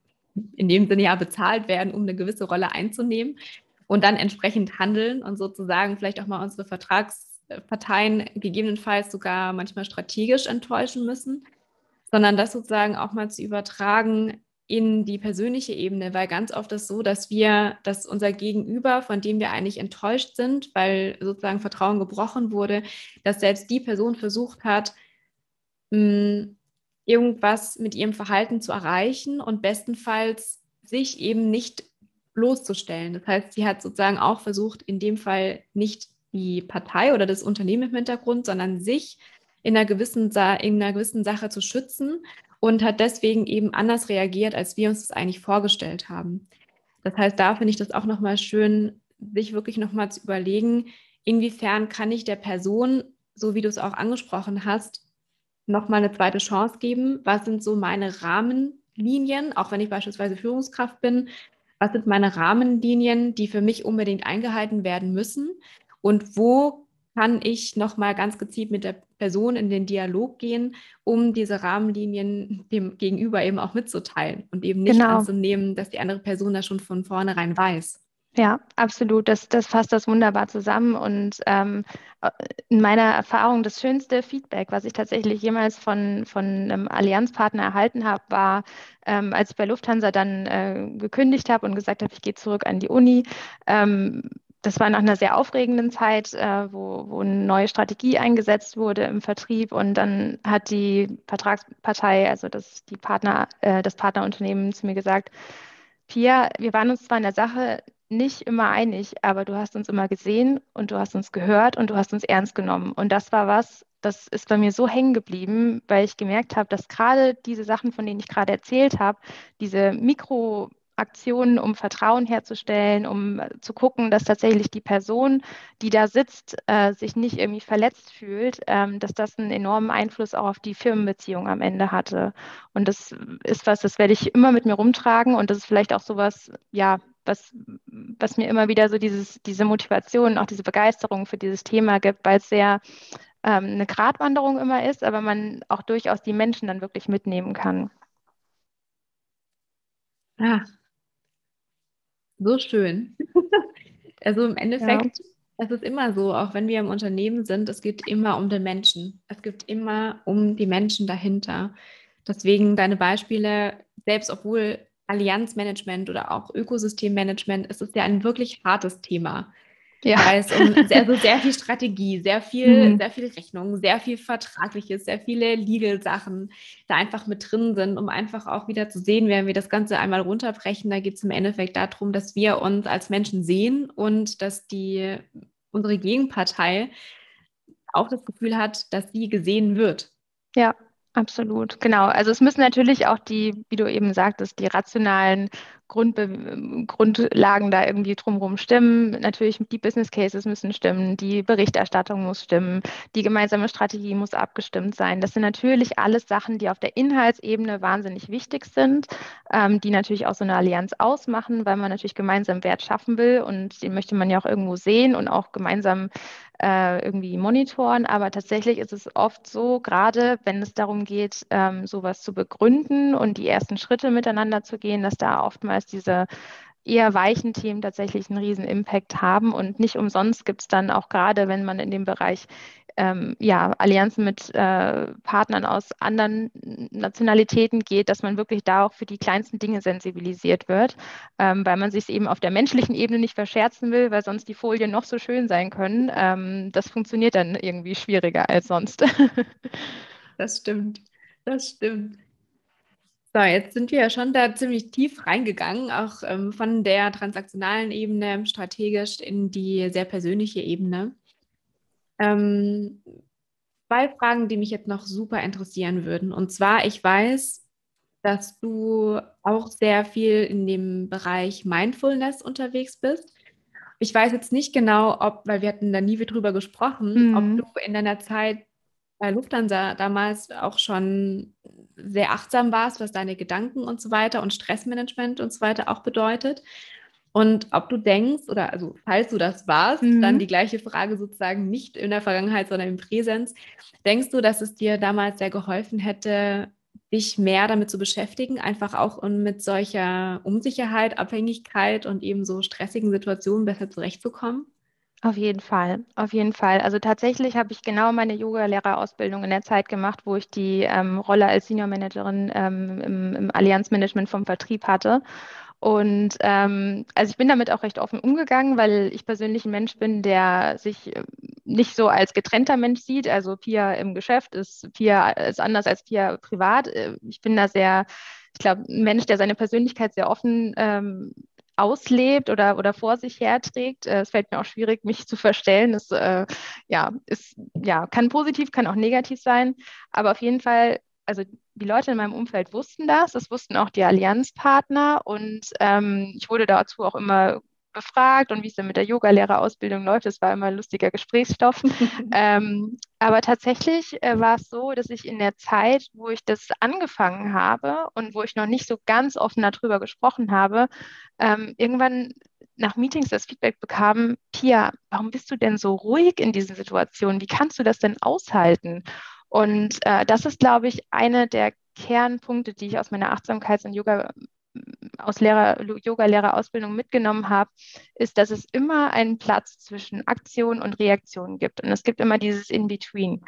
in dem Sinne ja bezahlt werden, um eine gewisse Rolle einzunehmen und dann entsprechend handeln und sozusagen vielleicht auch mal unsere Vertragsparteien gegebenenfalls sogar manchmal strategisch enttäuschen müssen, sondern das sozusagen auch mal zu übertragen in die persönliche Ebene, weil ganz oft ist so, dass wir, dass unser Gegenüber, von dem wir eigentlich enttäuscht sind, weil sozusagen Vertrauen gebrochen wurde, dass selbst die Person versucht hat, irgendwas mit ihrem Verhalten zu erreichen und bestenfalls sich eben nicht bloßzustellen. Das heißt, sie hat sozusagen auch versucht, in dem Fall nicht die Partei oder das Unternehmen im Hintergrund, sondern sich in einer gewissen, in einer gewissen Sache zu schützen und hat deswegen eben anders reagiert, als wir uns das eigentlich vorgestellt haben. Das heißt, da finde ich das auch nochmal schön, sich wirklich nochmal zu überlegen, inwiefern kann ich der Person, so wie du es auch angesprochen hast, nochmal eine zweite Chance geben? Was sind so meine Rahmenlinien, auch wenn ich beispielsweise Führungskraft bin? Was sind meine Rahmenlinien, die für mich unbedingt eingehalten werden müssen? Und wo kann ich nochmal ganz gezielt mit der Person in den Dialog gehen, um diese Rahmenlinien dem Gegenüber eben auch mitzuteilen und eben nicht genau. anzunehmen, dass die andere Person das schon von vornherein weiß. Ja, absolut. Das, das fasst das wunderbar zusammen. Und ähm, in meiner Erfahrung das schönste Feedback, was ich tatsächlich jemals von, von einem Allianzpartner erhalten habe, war, ähm, als ich bei Lufthansa dann äh, gekündigt habe und gesagt habe, ich gehe zurück an die Uni. Ähm, das war nach einer sehr aufregenden Zeit, äh, wo, wo eine neue Strategie eingesetzt wurde im Vertrieb und dann hat die Vertragspartei, also das, die Partner, äh, das Partnerunternehmen zu mir gesagt, Pia, wir waren uns zwar in der Sache nicht immer einig, aber du hast uns immer gesehen und du hast uns gehört und du hast uns ernst genommen. Und das war was, das ist bei mir so hängen geblieben, weil ich gemerkt habe, dass gerade diese Sachen, von denen ich gerade erzählt habe, diese Mikro- Aktionen, um Vertrauen herzustellen, um zu gucken, dass tatsächlich die Person, die da sitzt, äh, sich nicht irgendwie verletzt fühlt, ähm, dass das einen enormen Einfluss auch auf die Firmenbeziehung am Ende hatte. Und das ist was, das werde ich immer mit mir rumtragen und das ist vielleicht auch sowas, ja, was, was mir immer wieder so dieses, diese Motivation, auch diese Begeisterung für dieses Thema gibt, weil es sehr ähm, eine Gratwanderung immer ist, aber man auch durchaus die Menschen dann wirklich mitnehmen kann. Ja, so schön. Also im Endeffekt, ja. es ist immer so, auch wenn wir im Unternehmen sind, es geht immer um den Menschen. Es geht immer um die Menschen dahinter. Deswegen deine Beispiele, selbst obwohl Allianzmanagement oder auch Ökosystemmanagement, ist es ja ein wirklich hartes Thema. Ja. Weil es um also sehr viel Strategie, sehr viel, mhm. sehr viel Rechnung, sehr viel Vertragliches, sehr viele Legal-Sachen da einfach mit drin sind, um einfach auch wieder zu sehen, wenn wir das Ganze einmal runterbrechen, da geht es im Endeffekt darum, dass wir uns als Menschen sehen und dass die unsere Gegenpartei auch das Gefühl hat, dass sie gesehen wird. Ja, absolut. Genau. Also es müssen natürlich auch die, wie du eben sagtest, die rationalen Grundbe Grundlagen da irgendwie drumherum stimmen. Natürlich, die Business Cases müssen stimmen, die Berichterstattung muss stimmen, die gemeinsame Strategie muss abgestimmt sein. Das sind natürlich alles Sachen, die auf der Inhaltsebene wahnsinnig wichtig sind, ähm, die natürlich auch so eine Allianz ausmachen, weil man natürlich gemeinsam Wert schaffen will und den möchte man ja auch irgendwo sehen und auch gemeinsam äh, irgendwie monitoren. Aber tatsächlich ist es oft so, gerade wenn es darum geht, ähm, sowas zu begründen und die ersten Schritte miteinander zu gehen, dass da oftmals diese eher weichen Themen tatsächlich einen riesen Impact haben. Und nicht umsonst gibt es dann auch gerade, wenn man in dem Bereich ähm, ja, Allianzen mit äh, Partnern aus anderen Nationalitäten geht, dass man wirklich da auch für die kleinsten Dinge sensibilisiert wird, ähm, weil man sich eben auf der menschlichen Ebene nicht verscherzen will, weil sonst die Folien noch so schön sein können. Ähm, das funktioniert dann irgendwie schwieriger als sonst. das stimmt, das stimmt. So, jetzt sind wir ja schon da ziemlich tief reingegangen, auch ähm, von der transaktionalen Ebene strategisch in die sehr persönliche Ebene. Ähm, zwei Fragen, die mich jetzt noch super interessieren würden. Und zwar, ich weiß, dass du auch sehr viel in dem Bereich Mindfulness unterwegs bist. Ich weiß jetzt nicht genau, ob, weil wir hatten da nie drüber gesprochen, mhm. ob du in deiner Zeit bei Lufthansa damals auch schon sehr achtsam warst, was deine Gedanken und so weiter und Stressmanagement und so weiter auch bedeutet. Und ob du denkst, oder also falls du das warst, mhm. dann die gleiche Frage sozusagen nicht in der Vergangenheit, sondern im Präsens. Denkst du, dass es dir damals sehr geholfen hätte, dich mehr damit zu beschäftigen, einfach auch und mit solcher Unsicherheit, Abhängigkeit und eben so stressigen Situationen besser zurechtzukommen? Auf jeden Fall, auf jeden Fall. Also tatsächlich habe ich genau meine Yoga-Lehrerausbildung in der Zeit gemacht, wo ich die ähm, Rolle als Senior Managerin ähm, im, im Allianzmanagement vom Vertrieb hatte. Und ähm, also ich bin damit auch recht offen umgegangen, weil ich persönlich ein Mensch bin, der sich äh, nicht so als getrennter Mensch sieht. Also Pia im Geschäft ist Pia ist anders als Pia privat. Äh, ich bin da sehr, ich glaube, ein Mensch, der seine Persönlichkeit sehr offen ähm, auslebt oder, oder vor sich herträgt. Äh, es fällt mir auch schwierig, mich zu verstellen. Es äh, ja, ist, ja, kann positiv, kann auch negativ sein. Aber auf jeden Fall, also die Leute in meinem Umfeld wussten das, das wussten auch die Allianzpartner und ähm, ich wurde dazu auch immer befragt und wie es dann mit der Yogalehrerausbildung läuft. Das war immer ein lustiger Gesprächsstoff. ähm, aber tatsächlich äh, war es so, dass ich in der Zeit, wo ich das angefangen habe und wo ich noch nicht so ganz offen darüber gesprochen habe, ähm, irgendwann nach Meetings das Feedback bekam, Pia, warum bist du denn so ruhig in diesen Situationen? Wie kannst du das denn aushalten? Und äh, das ist, glaube ich, eine der Kernpunkte, die ich aus meiner Achtsamkeits- und Yoga aus Lehrer, Yoga-Lehrerausbildung mitgenommen habe, ist, dass es immer einen Platz zwischen Aktion und Reaktion gibt. Und es gibt immer dieses In-Between.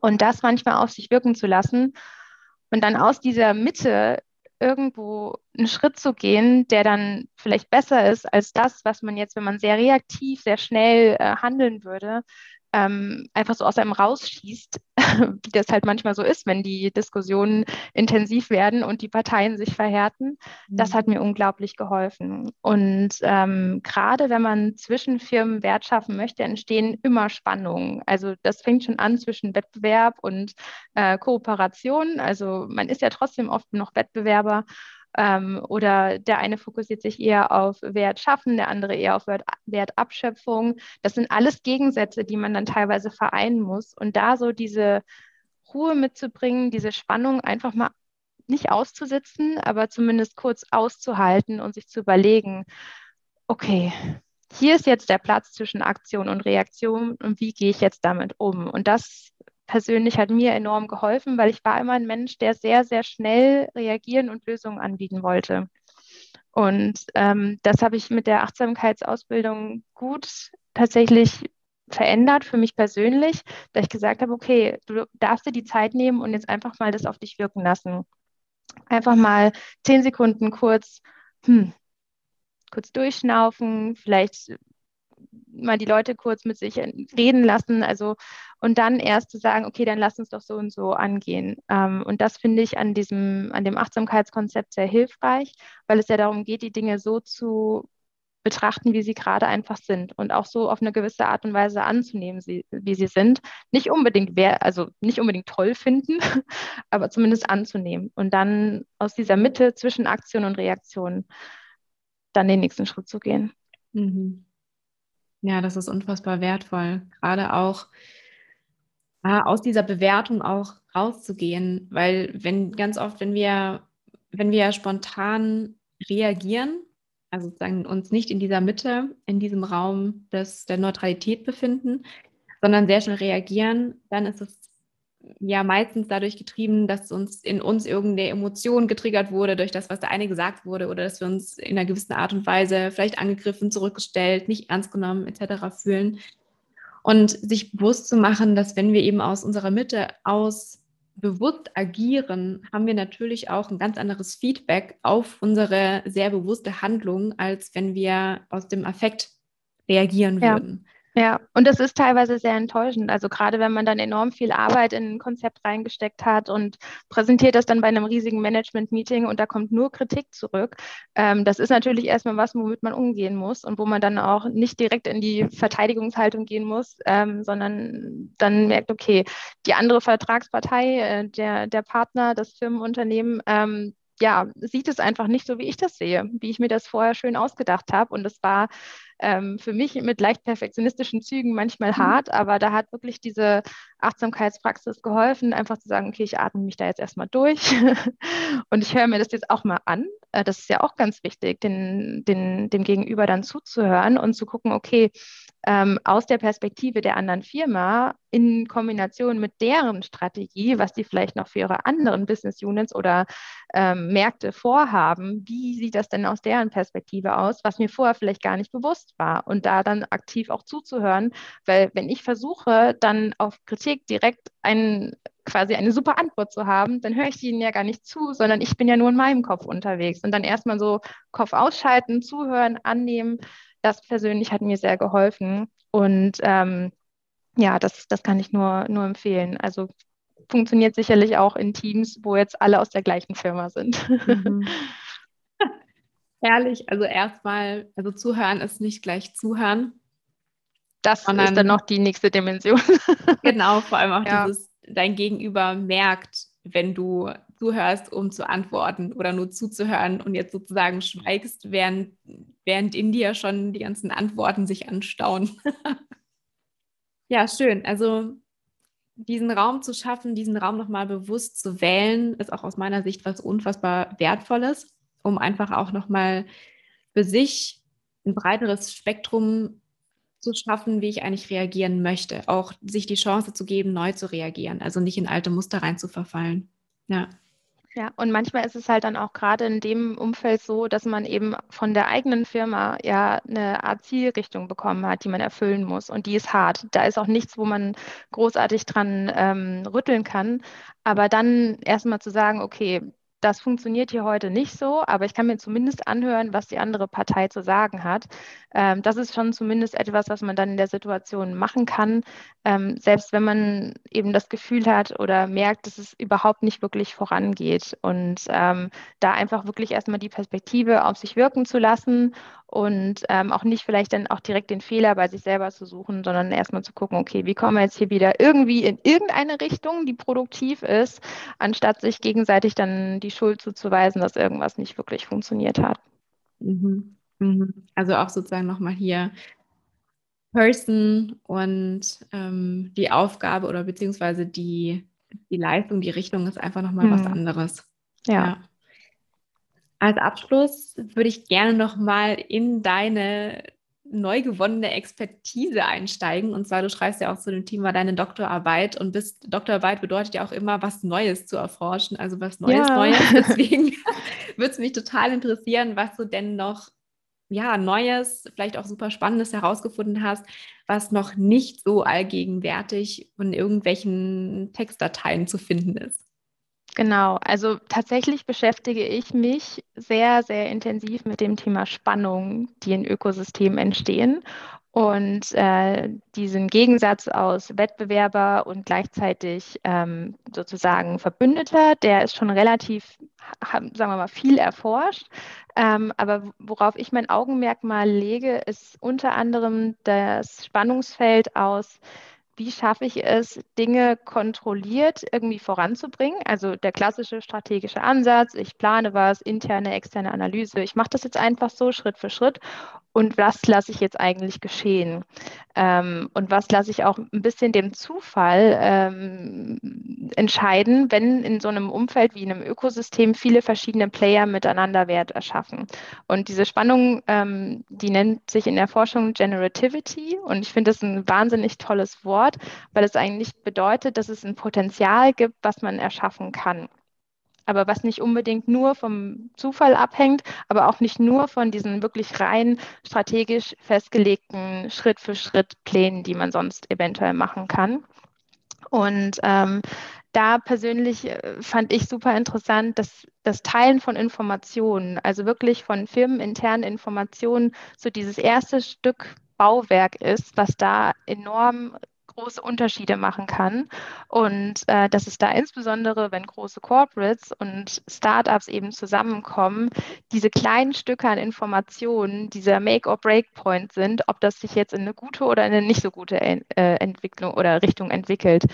Und das manchmal auf sich wirken zu lassen und dann aus dieser Mitte irgendwo einen Schritt zu gehen, der dann vielleicht besser ist als das, was man jetzt, wenn man sehr reaktiv, sehr schnell äh, handeln würde, ähm, einfach so aus einem rausschießt, wie das halt manchmal so ist, wenn die Diskussionen intensiv werden und die Parteien sich verhärten. Mhm. Das hat mir unglaublich geholfen. Und ähm, gerade wenn man zwischen Firmen Wert schaffen möchte, entstehen immer Spannungen. Also das fängt schon an zwischen Wettbewerb und äh, Kooperation. Also man ist ja trotzdem oft noch Wettbewerber. Ähm, oder der eine fokussiert sich eher auf Wert schaffen, der andere eher auf Wert, Wertabschöpfung. Das sind alles Gegensätze, die man dann teilweise vereinen muss. Und da so diese Ruhe mitzubringen, diese Spannung einfach mal nicht auszusitzen, aber zumindest kurz auszuhalten und sich zu überlegen, okay, hier ist jetzt der Platz zwischen Aktion und Reaktion und wie gehe ich jetzt damit um? Und das persönlich hat mir enorm geholfen, weil ich war immer ein Mensch, der sehr, sehr schnell reagieren und Lösungen anbieten wollte. Und ähm, das habe ich mit der Achtsamkeitsausbildung gut tatsächlich verändert für mich persönlich, da ich gesagt habe, okay, du darfst dir die Zeit nehmen und jetzt einfach mal das auf dich wirken lassen. Einfach mal zehn Sekunden kurz, hm, kurz durchschnaufen, vielleicht mal die Leute kurz mit sich reden lassen, also und dann erst zu sagen, okay, dann lass uns doch so und so angehen. Ähm, und das finde ich an diesem, an dem Achtsamkeitskonzept sehr hilfreich, weil es ja darum geht, die Dinge so zu betrachten, wie sie gerade einfach sind und auch so auf eine gewisse Art und Weise anzunehmen, sie, wie sie sind. Nicht unbedingt wer, also nicht unbedingt toll finden, aber zumindest anzunehmen und dann aus dieser Mitte zwischen Aktion und Reaktion dann den nächsten Schritt zu gehen. Mhm. Ja, das ist unfassbar wertvoll. Gerade auch äh, aus dieser Bewertung auch rauszugehen, weil wenn ganz oft, wenn wir, wenn wir spontan reagieren, also sozusagen uns nicht in dieser Mitte, in diesem Raum des, der Neutralität befinden, sondern sehr schnell reagieren, dann ist es ja meistens dadurch getrieben, dass uns in uns irgendeine Emotion getriggert wurde durch das, was der eine gesagt wurde oder dass wir uns in einer gewissen Art und Weise vielleicht angegriffen, zurückgestellt, nicht ernst genommen etc. fühlen. Und sich bewusst zu machen, dass wenn wir eben aus unserer Mitte aus bewusst agieren, haben wir natürlich auch ein ganz anderes Feedback auf unsere sehr bewusste Handlung, als wenn wir aus dem Affekt reagieren ja. würden. Ja, und das ist teilweise sehr enttäuschend. Also gerade wenn man dann enorm viel Arbeit in ein Konzept reingesteckt hat und präsentiert das dann bei einem riesigen Management-Meeting und da kommt nur Kritik zurück. Ähm, das ist natürlich erstmal was, womit man umgehen muss und wo man dann auch nicht direkt in die Verteidigungshaltung gehen muss, ähm, sondern dann merkt, okay, die andere Vertragspartei, äh, der, der Partner, das Firmenunternehmen, ähm, ja, sieht es einfach nicht so, wie ich das sehe, wie ich mir das vorher schön ausgedacht habe. Und es war ähm, für mich mit leicht perfektionistischen Zügen manchmal mhm. hart, aber da hat wirklich diese Achtsamkeitspraxis geholfen, einfach zu sagen, okay, ich atme mich da jetzt erstmal durch und ich höre mir das jetzt auch mal an. Äh, das ist ja auch ganz wichtig, den, den, dem Gegenüber dann zuzuhören und zu gucken, okay, ähm, aus der Perspektive der anderen Firma in Kombination mit deren Strategie, was die vielleicht noch für ihre anderen Business Units oder ähm, Märkte vorhaben, wie sieht das denn aus deren Perspektive aus, was mir vorher vielleicht gar nicht bewusst war und da dann aktiv auch zuzuhören, weil wenn ich versuche, dann auf Kritik direkt einen quasi eine super Antwort zu haben, dann höre ich ihnen ja gar nicht zu, sondern ich bin ja nur in meinem Kopf unterwegs und dann erstmal so Kopf ausschalten, zuhören, annehmen, das persönlich hat mir sehr geholfen. Und ähm, ja, das, das kann ich nur, nur empfehlen. Also funktioniert sicherlich auch in Teams, wo jetzt alle aus der gleichen Firma sind. Mhm. Herrlich. Also erstmal, also zuhören ist nicht gleich zuhören. Das sondern, ist dann noch die nächste Dimension. genau, vor allem auch ja. dieses, dein Gegenüber merkt, wenn du zuhörst, um zu antworten oder nur zuzuhören und jetzt sozusagen schweigst, während, während in dir schon die ganzen Antworten sich anstauen. ja, schön. Also diesen Raum zu schaffen, diesen Raum nochmal bewusst zu wählen, ist auch aus meiner Sicht was unfassbar Wertvolles, um einfach auch nochmal für sich ein breiteres Spektrum zu schaffen, wie ich eigentlich reagieren möchte. Auch sich die Chance zu geben, neu zu reagieren, also nicht in alte Muster rein zu verfallen. Ja. Ja, und manchmal ist es halt dann auch gerade in dem Umfeld so, dass man eben von der eigenen Firma ja eine Art Zielrichtung bekommen hat, die man erfüllen muss. Und die ist hart. Da ist auch nichts, wo man großartig dran ähm, rütteln kann. Aber dann erstmal zu sagen, okay, das funktioniert hier heute nicht so, aber ich kann mir zumindest anhören, was die andere Partei zu sagen hat. Ähm, das ist schon zumindest etwas, was man dann in der Situation machen kann, ähm, selbst wenn man eben das Gefühl hat oder merkt, dass es überhaupt nicht wirklich vorangeht. Und ähm, da einfach wirklich erstmal die Perspektive auf sich wirken zu lassen und ähm, auch nicht vielleicht dann auch direkt den Fehler bei sich selber zu suchen, sondern erstmal zu gucken, okay, wie kommen wir jetzt hier wieder irgendwie in irgendeine Richtung, die produktiv ist, anstatt sich gegenseitig dann die Schuld zuzuweisen, dass irgendwas nicht wirklich funktioniert hat. Mhm. Mhm. Also auch sozusagen nochmal hier Person und ähm, die Aufgabe oder beziehungsweise die, die Leistung, die Richtung ist einfach nochmal mhm. was anderes. Ja. ja. Als Abschluss würde ich gerne nochmal in deine neu gewonnene Expertise einsteigen. Und zwar, du schreibst ja auch zu dem Thema deine Doktorarbeit und bist, Doktorarbeit bedeutet ja auch immer, was Neues zu erforschen, also was Neues, ja. Neues. Deswegen würde es mich total interessieren, was du denn noch, ja, Neues, vielleicht auch super Spannendes herausgefunden hast, was noch nicht so allgegenwärtig in irgendwelchen Textdateien zu finden ist. Genau, also tatsächlich beschäftige ich mich sehr, sehr intensiv mit dem Thema Spannungen, die in Ökosystemen entstehen. Und äh, diesen Gegensatz aus Wettbewerber und gleichzeitig ähm, sozusagen Verbündeter, der ist schon relativ, sagen wir mal, viel erforscht. Ähm, aber worauf ich mein Augenmerk mal lege, ist unter anderem das Spannungsfeld aus wie schaffe ich es, Dinge kontrolliert irgendwie voranzubringen? Also der klassische strategische Ansatz, ich plane was, interne, externe Analyse, ich mache das jetzt einfach so Schritt für Schritt und was lasse ich jetzt eigentlich geschehen? Ähm, und was lasse ich auch ein bisschen dem Zufall ähm, entscheiden, wenn in so einem Umfeld wie in einem Ökosystem viele verschiedene Player miteinander Wert erschaffen. Und diese Spannung, ähm, die nennt sich in der Forschung Generativity und ich finde das ein wahnsinnig tolles Wort, weil es eigentlich bedeutet, dass es ein Potenzial gibt, was man erschaffen kann aber was nicht unbedingt nur vom Zufall abhängt, aber auch nicht nur von diesen wirklich rein strategisch festgelegten Schritt für Schritt Plänen, die man sonst eventuell machen kann. Und ähm, da persönlich äh, fand ich super interessant, dass das Teilen von Informationen, also wirklich von firmeninternen Informationen, so dieses erste Stück Bauwerk ist, was da enorm große Unterschiede machen kann. Und äh, dass es da insbesondere, wenn große Corporates und Startups eben zusammenkommen, diese kleinen Stücke an Informationen, dieser Make-or-Break-Point sind, ob das sich jetzt in eine gute oder in eine nicht so gute äh, Entwicklung oder Richtung entwickelt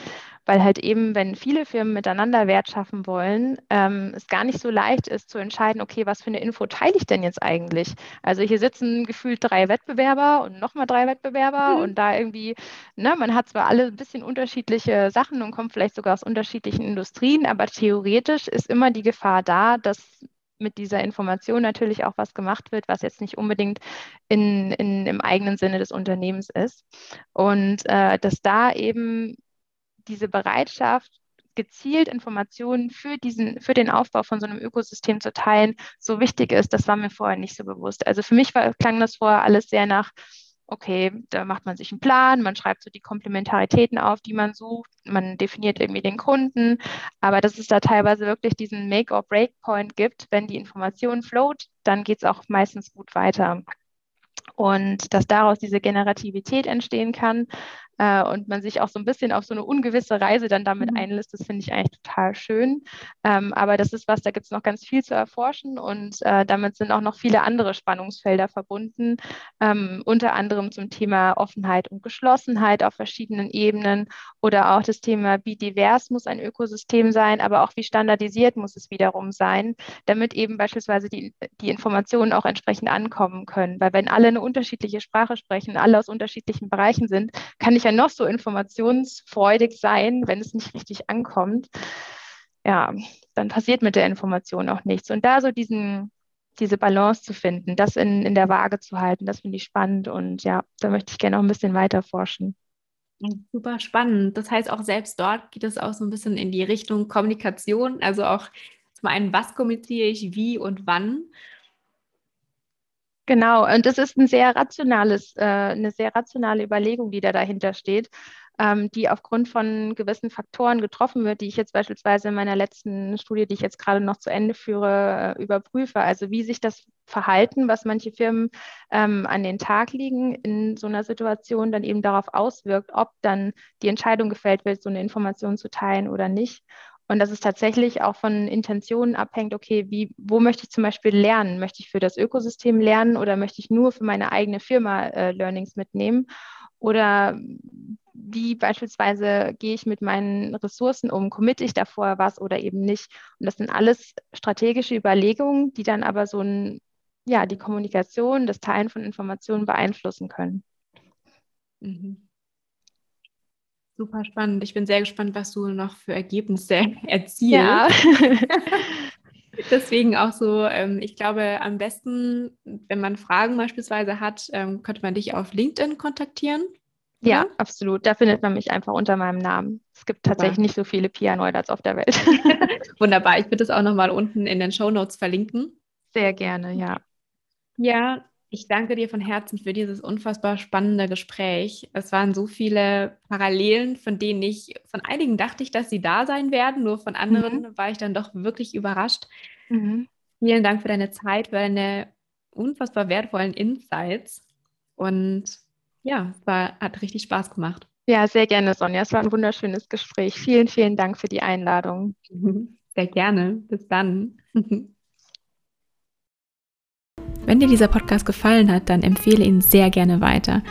weil halt eben, wenn viele Firmen miteinander Wert schaffen wollen, ähm, es gar nicht so leicht ist zu entscheiden, okay, was für eine Info teile ich denn jetzt eigentlich? Also hier sitzen gefühlt drei Wettbewerber und nochmal drei Wettbewerber mhm. und da irgendwie, ne, man hat zwar alle ein bisschen unterschiedliche Sachen und kommt vielleicht sogar aus unterschiedlichen Industrien, aber theoretisch ist immer die Gefahr da, dass mit dieser Information natürlich auch was gemacht wird, was jetzt nicht unbedingt in, in, im eigenen Sinne des Unternehmens ist. Und äh, dass da eben diese Bereitschaft, gezielt Informationen für diesen, für den Aufbau von so einem Ökosystem zu teilen, so wichtig ist, das war mir vorher nicht so bewusst. Also für mich war, klang das vorher alles sehr nach, okay, da macht man sich einen Plan, man schreibt so die Komplementaritäten auf, die man sucht, man definiert irgendwie den Kunden, aber dass es da teilweise wirklich diesen Make-or-Break-Point gibt, wenn die Information float, dann geht es auch meistens gut weiter. Und dass daraus diese Generativität entstehen kann, äh, und man sich auch so ein bisschen auf so eine ungewisse Reise dann damit mhm. einlässt, das finde ich eigentlich total schön. Ähm, aber das ist was, da gibt es noch ganz viel zu erforschen und äh, damit sind auch noch viele andere Spannungsfelder verbunden, ähm, unter anderem zum Thema Offenheit und Geschlossenheit auf verschiedenen Ebenen oder auch das Thema, wie divers muss ein Ökosystem sein, aber auch wie standardisiert muss es wiederum sein, damit eben beispielsweise die, die Informationen auch entsprechend ankommen können. Weil wenn alle eine unterschiedliche Sprache sprechen, alle aus unterschiedlichen Bereichen sind, kann ich ja noch so informationsfreudig sein, wenn es nicht richtig ankommt. Ja, dann passiert mit der Information auch nichts. Und da so diesen, diese Balance zu finden, das in, in der Waage zu halten, das finde ich spannend. Und ja, da möchte ich gerne noch ein bisschen weiter forschen. Super spannend. Das heißt, auch selbst dort geht es auch so ein bisschen in die Richtung Kommunikation, also auch zum einen, was kommuniziere ich, wie und wann? Genau, und das ist ein sehr rationales, äh, eine sehr rationale Überlegung, die da dahinter steht ähm, die aufgrund von gewissen Faktoren getroffen wird, die ich jetzt beispielsweise in meiner letzten Studie, die ich jetzt gerade noch zu Ende führe, äh, überprüfe. Also wie sich das Verhalten, was manche Firmen ähm, an den Tag legen, in so einer Situation dann eben darauf auswirkt, ob dann die Entscheidung gefällt wird, so eine Information zu teilen oder nicht. Und dass es tatsächlich auch von Intentionen abhängt, okay, wie, wo möchte ich zum Beispiel lernen? Möchte ich für das Ökosystem lernen oder möchte ich nur für meine eigene Firma äh, Learnings mitnehmen? Oder wie beispielsweise gehe ich mit meinen Ressourcen um, committe ich davor was oder eben nicht. Und das sind alles strategische Überlegungen, die dann aber so ein, ja, die Kommunikation, das Teilen von Informationen beeinflussen können. Mhm. Super spannend. Ich bin sehr gespannt, was du noch für Ergebnisse erzielst. Ja. Deswegen auch so, ähm, ich glaube, am besten, wenn man Fragen beispielsweise hat, ähm, könnte man dich auf LinkedIn kontaktieren. Ja, mhm. absolut. Da findet man mich einfach unter meinem Namen. Es gibt tatsächlich Super. nicht so viele Pia Neudatz auf der Welt. Wunderbar. Ich würde das auch nochmal unten in den Show Notes verlinken. Sehr gerne, ja. Ja, ich danke dir von Herzen für dieses unfassbar spannende Gespräch. Es waren so viele Parallelen, von denen ich, von einigen dachte ich, dass sie da sein werden, nur von anderen mhm. war ich dann doch wirklich überrascht. Mhm. Vielen Dank für deine Zeit, für deine unfassbar wertvollen Insights. Und ja, es war, hat richtig Spaß gemacht. Ja, sehr gerne, Sonja. Es war ein wunderschönes Gespräch. Vielen, vielen Dank für die Einladung. Sehr gerne. Bis dann. Wenn dir dieser Podcast gefallen hat, dann empfehle ihn sehr gerne weiter.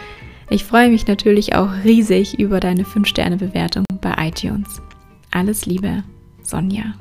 Ich freue mich natürlich auch riesig über deine 5-Sterne-Bewertung bei iTunes. Alles Liebe, Sonja.